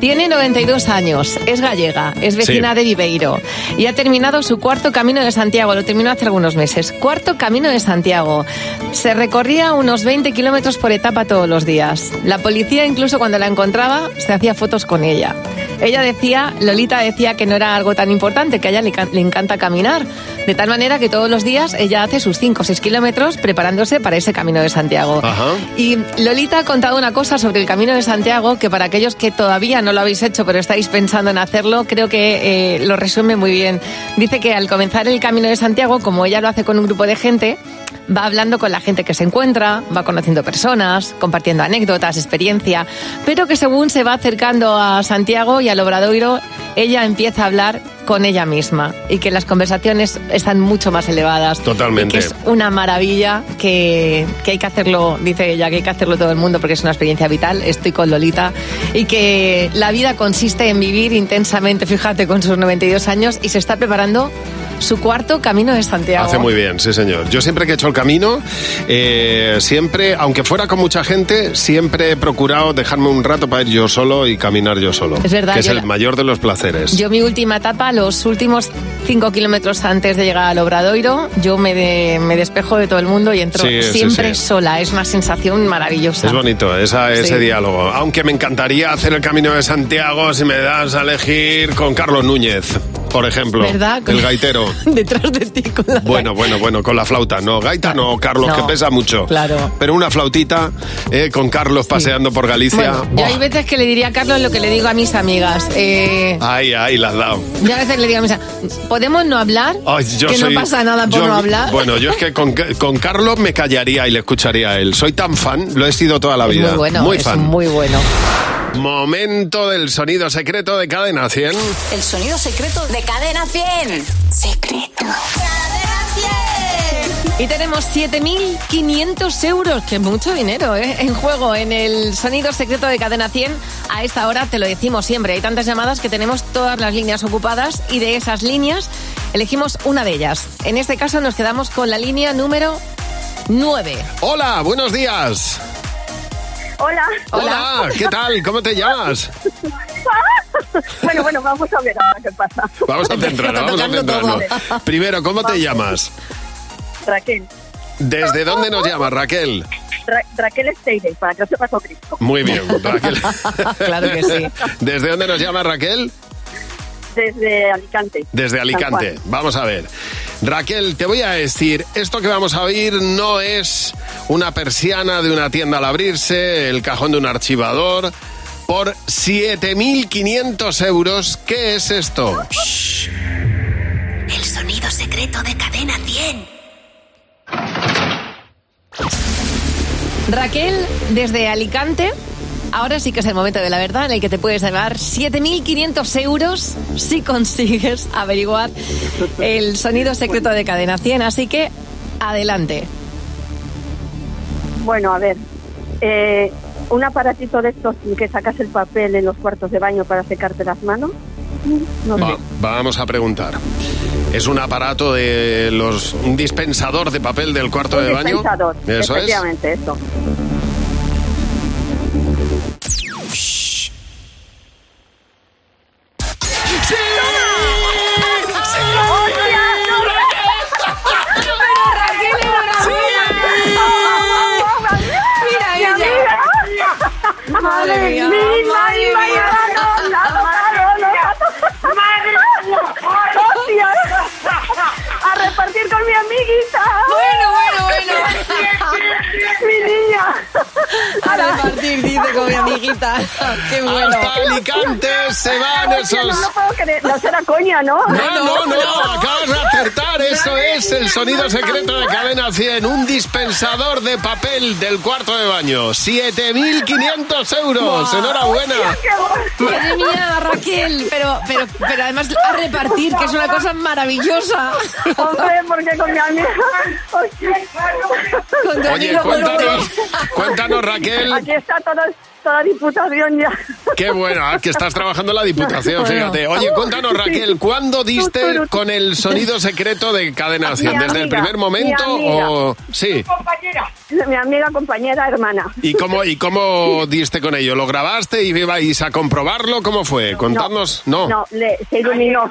[SPEAKER 4] Tiene 92 años, es gallega, es vecina
[SPEAKER 3] Sí.
[SPEAKER 4] de Viveiro y ha terminado su cuarto camino de Santiago. Lo terminó hace algunos meses. Cuarto camino de Santiago. Se recorría unos 20 kilómetros por etapa todos los días. La policía, incluso cuando la encontraba, se hacía fotos con ella. Ella decía, Lolita decía que no era algo tan importante, que a ella le, le encanta caminar. De tal manera que todos los días ella hace sus 5 o 6 kilómetros preparándose para ese camino de Santiago.
[SPEAKER 3] Ajá.
[SPEAKER 4] Y Lolita ha contado una cosa sobre el Camino de Santiago que para aquellos que todavía no lo habéis hecho pero estáis pensando en hacerlo, creo que eh, lo resume muy bien. Dice que al comenzar el Camino de Santiago, como ella lo hace con un grupo de gente, va hablando con la gente que se encuentra, va conociendo personas, compartiendo anécdotas, experiencia, pero que según se va acercando a Santiago y al Obradoiro, ella empieza a hablar con ella misma y que las conversaciones están mucho más elevadas.
[SPEAKER 3] Totalmente.
[SPEAKER 4] Y que es una maravilla que, que hay que hacerlo, dice ella, que hay que hacerlo todo el mundo porque es una experiencia vital. Estoy con Lolita y que la vida consiste en vivir intensamente, fíjate, con sus 92 años y se está preparando su cuarto camino de Santiago.
[SPEAKER 3] Hace muy bien, sí señor. Yo siempre que he hecho el camino, eh, siempre, aunque fuera con mucha gente, siempre he procurado dejarme un rato para ir yo solo y caminar yo solo.
[SPEAKER 4] Es verdad,
[SPEAKER 3] Que es el
[SPEAKER 4] la-
[SPEAKER 3] mayor de los placeres.
[SPEAKER 4] Yo mi última etapa, los últimos cinco kilómetros antes de llegar al Obradoiro, yo me, de- me despejo de todo el mundo y entro
[SPEAKER 3] Sí,
[SPEAKER 4] siempre
[SPEAKER 3] sí.
[SPEAKER 4] sola. Es una sensación maravillosa.
[SPEAKER 3] Es bonito esa, ese diálogo. Aunque me encantaría hacer el camino de Santiago si me das a elegir con Carlos Núñez. Por ejemplo.
[SPEAKER 4] ¿Verdad?
[SPEAKER 3] El gaitero. (laughs)
[SPEAKER 4] Detrás de ti con la...
[SPEAKER 3] Bueno, (laughs) bueno, bueno, con la flauta. No, gaita no, Carlos,
[SPEAKER 4] No.
[SPEAKER 3] que pesa mucho.
[SPEAKER 4] Claro.
[SPEAKER 3] Pero una flautita eh, con Carlos paseando por Galicia.
[SPEAKER 4] Bueno, yo hay veces que le diría a Carlos lo que le digo a mis amigas. Eh,
[SPEAKER 3] Ay, ay, la has dado.
[SPEAKER 4] yo a veces le digo a mis amigas, ¿podemos no hablar?
[SPEAKER 3] Ay, yo
[SPEAKER 4] que
[SPEAKER 3] soy-
[SPEAKER 4] no pasa nada por
[SPEAKER 3] yo-
[SPEAKER 4] no hablar.
[SPEAKER 3] Bueno, yo es que con, con Carlos me callaría y le escucharía a él. Soy tan fan, lo he sido toda la
[SPEAKER 4] Es
[SPEAKER 3] vida.
[SPEAKER 4] muy bueno,
[SPEAKER 3] Muy
[SPEAKER 4] es
[SPEAKER 3] fan.
[SPEAKER 4] muy bueno.
[SPEAKER 3] Momento del sonido secreto de Cadena 100.
[SPEAKER 1] El sonido secreto de Cadena 100. Secreto.
[SPEAKER 4] Y tenemos 7.500 euros, que es mucho dinero, ¿eh? En juego, en el sonido secreto de Cadena 100. A esta hora te lo decimos siempre. Hay tantas llamadas que tenemos todas las líneas ocupadas y de esas líneas elegimos una de ellas. En este caso nos quedamos con la línea número 9.
[SPEAKER 3] Hola, buenos días.
[SPEAKER 31] Hola.
[SPEAKER 3] Hola, ¿qué tal? ¿Cómo te llamas? (laughs)
[SPEAKER 31] bueno, bueno, vamos a ver ahora qué pasa.
[SPEAKER 3] Vamos a centrarnos, vamos a centrarnos. Primero, ¿cómo te llamas?
[SPEAKER 31] Raquel.
[SPEAKER 3] ¿Desde dónde nos llamas, Raquel?
[SPEAKER 31] Ra- Raquel Steire, para que no sepas Cristo.
[SPEAKER 3] Muy bien, Raquel. (laughs)
[SPEAKER 31] Claro que sí.
[SPEAKER 3] ¿Desde dónde nos llamas, Raquel?
[SPEAKER 31] Desde Alicante.
[SPEAKER 3] Desde Alicante. Vamos a ver. Raquel, te voy a decir, esto que vamos a oír no es una persiana de una tienda al abrirse, el cajón de un archivador. Por 7.500 euros, ¿qué es esto?
[SPEAKER 1] El sonido secreto de Cadena 100.
[SPEAKER 4] Raquel, desde Alicante. Ahora sí que es el momento de la verdad en el que te puedes llevar 7.500 euros si consigues averiguar el sonido secreto de Cadena 100. Así que, adelante.
[SPEAKER 31] Bueno, a ver. eh, un aparatito de estos que sacas el papel en los cuartos de baño para secarte las manos. No
[SPEAKER 3] Va-
[SPEAKER 31] sé.
[SPEAKER 3] vamos a preguntar. ¿Es un aparato de los. un dispensador de papel del cuarto
[SPEAKER 31] Un
[SPEAKER 3] de baño?
[SPEAKER 31] dispensador,
[SPEAKER 3] Eso es.
[SPEAKER 31] eso. Madre
[SPEAKER 4] mía,
[SPEAKER 31] mía,
[SPEAKER 4] madre
[SPEAKER 31] madre
[SPEAKER 4] mía.
[SPEAKER 31] no, no, no, no, Madre Hostia. (laughs) A repartir con mi amiguita. (laughs)
[SPEAKER 4] A (laughs) repartir, dice con mi amiguita. (laughs) Qué bueno.
[SPEAKER 3] Hasta Alicante se van esos.
[SPEAKER 31] No lo puedo creer. No será coña, ¿no?
[SPEAKER 3] No, no, no, acabas de acertar. Eso es el sonido secreto de Cadena 100. Un dispensador de papel del cuarto de baño. 7.500 euros. Enhorabuena.
[SPEAKER 4] Madre mía, Raquel, pero, pero, pero además a repartir, que es una cosa maravillosa.
[SPEAKER 31] Hombre, porque con mi amiga.
[SPEAKER 3] Oye,
[SPEAKER 4] amigo,
[SPEAKER 3] cuéntanos, cuéntanos, Raquel.
[SPEAKER 31] Aquí está toda, toda diputación ya.
[SPEAKER 3] Qué bueno, ah, que estás trabajando en la Diputación,
[SPEAKER 31] Bueno.
[SPEAKER 3] fíjate. Oye, cuéntanos, Raquel, ¿cuándo diste con el sonido secreto de Cadena 100?
[SPEAKER 31] Mi
[SPEAKER 3] ¿Desde el primer momento
[SPEAKER 31] mi amiga.
[SPEAKER 3] o...? Sí.
[SPEAKER 31] Compañera. Mi amiga, compañera, hermana.
[SPEAKER 3] ¿Y cómo, ¿Y cómo diste con ello? ¿Lo grabaste y ibais a comprobarlo? ¿Cómo fue? Contadnos. No.
[SPEAKER 31] No, le, se iluminó.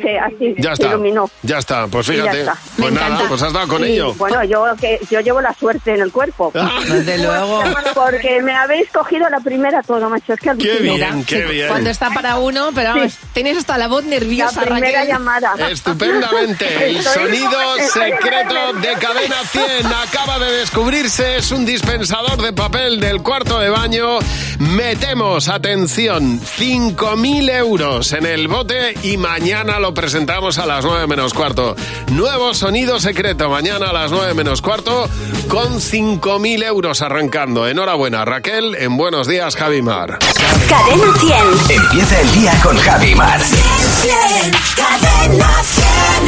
[SPEAKER 31] Sí, así,
[SPEAKER 3] Ya
[SPEAKER 31] se
[SPEAKER 3] está.
[SPEAKER 31] iluminó.
[SPEAKER 3] Ya está, pues fíjate.
[SPEAKER 31] está.
[SPEAKER 3] Pues nada, pues has dado con ello.
[SPEAKER 31] Bueno, yo que yo llevo la suerte en el cuerpo. (laughs)
[SPEAKER 4] Desde luego.
[SPEAKER 31] Porque me habéis cogido la primera todo, macho. Es que alucino.
[SPEAKER 3] bien, qué bien.
[SPEAKER 4] Cuando está para uno, pero vamos, tienes hasta la voz nerviosa,
[SPEAKER 31] La primera
[SPEAKER 4] Raquel.
[SPEAKER 31] llamada.
[SPEAKER 3] Estupendamente. El sonido (laughs) secreto de Cadena 100 acaba de descubrirse. Es un dispensador de papel del cuarto de baño. Metemos, atención, 5.000 euros en el bote y mañana lo presentamos a las 9 menos cuarto. Nuevo sonido secreto mañana a las 9 menos cuarto con 5.000 euros arrancando. Enhorabuena, Raquel. En Buenos Días, Javi Mar.
[SPEAKER 1] Cadena 100.
[SPEAKER 32] Empieza el día con Javi Mar.
[SPEAKER 1] Cadena 100.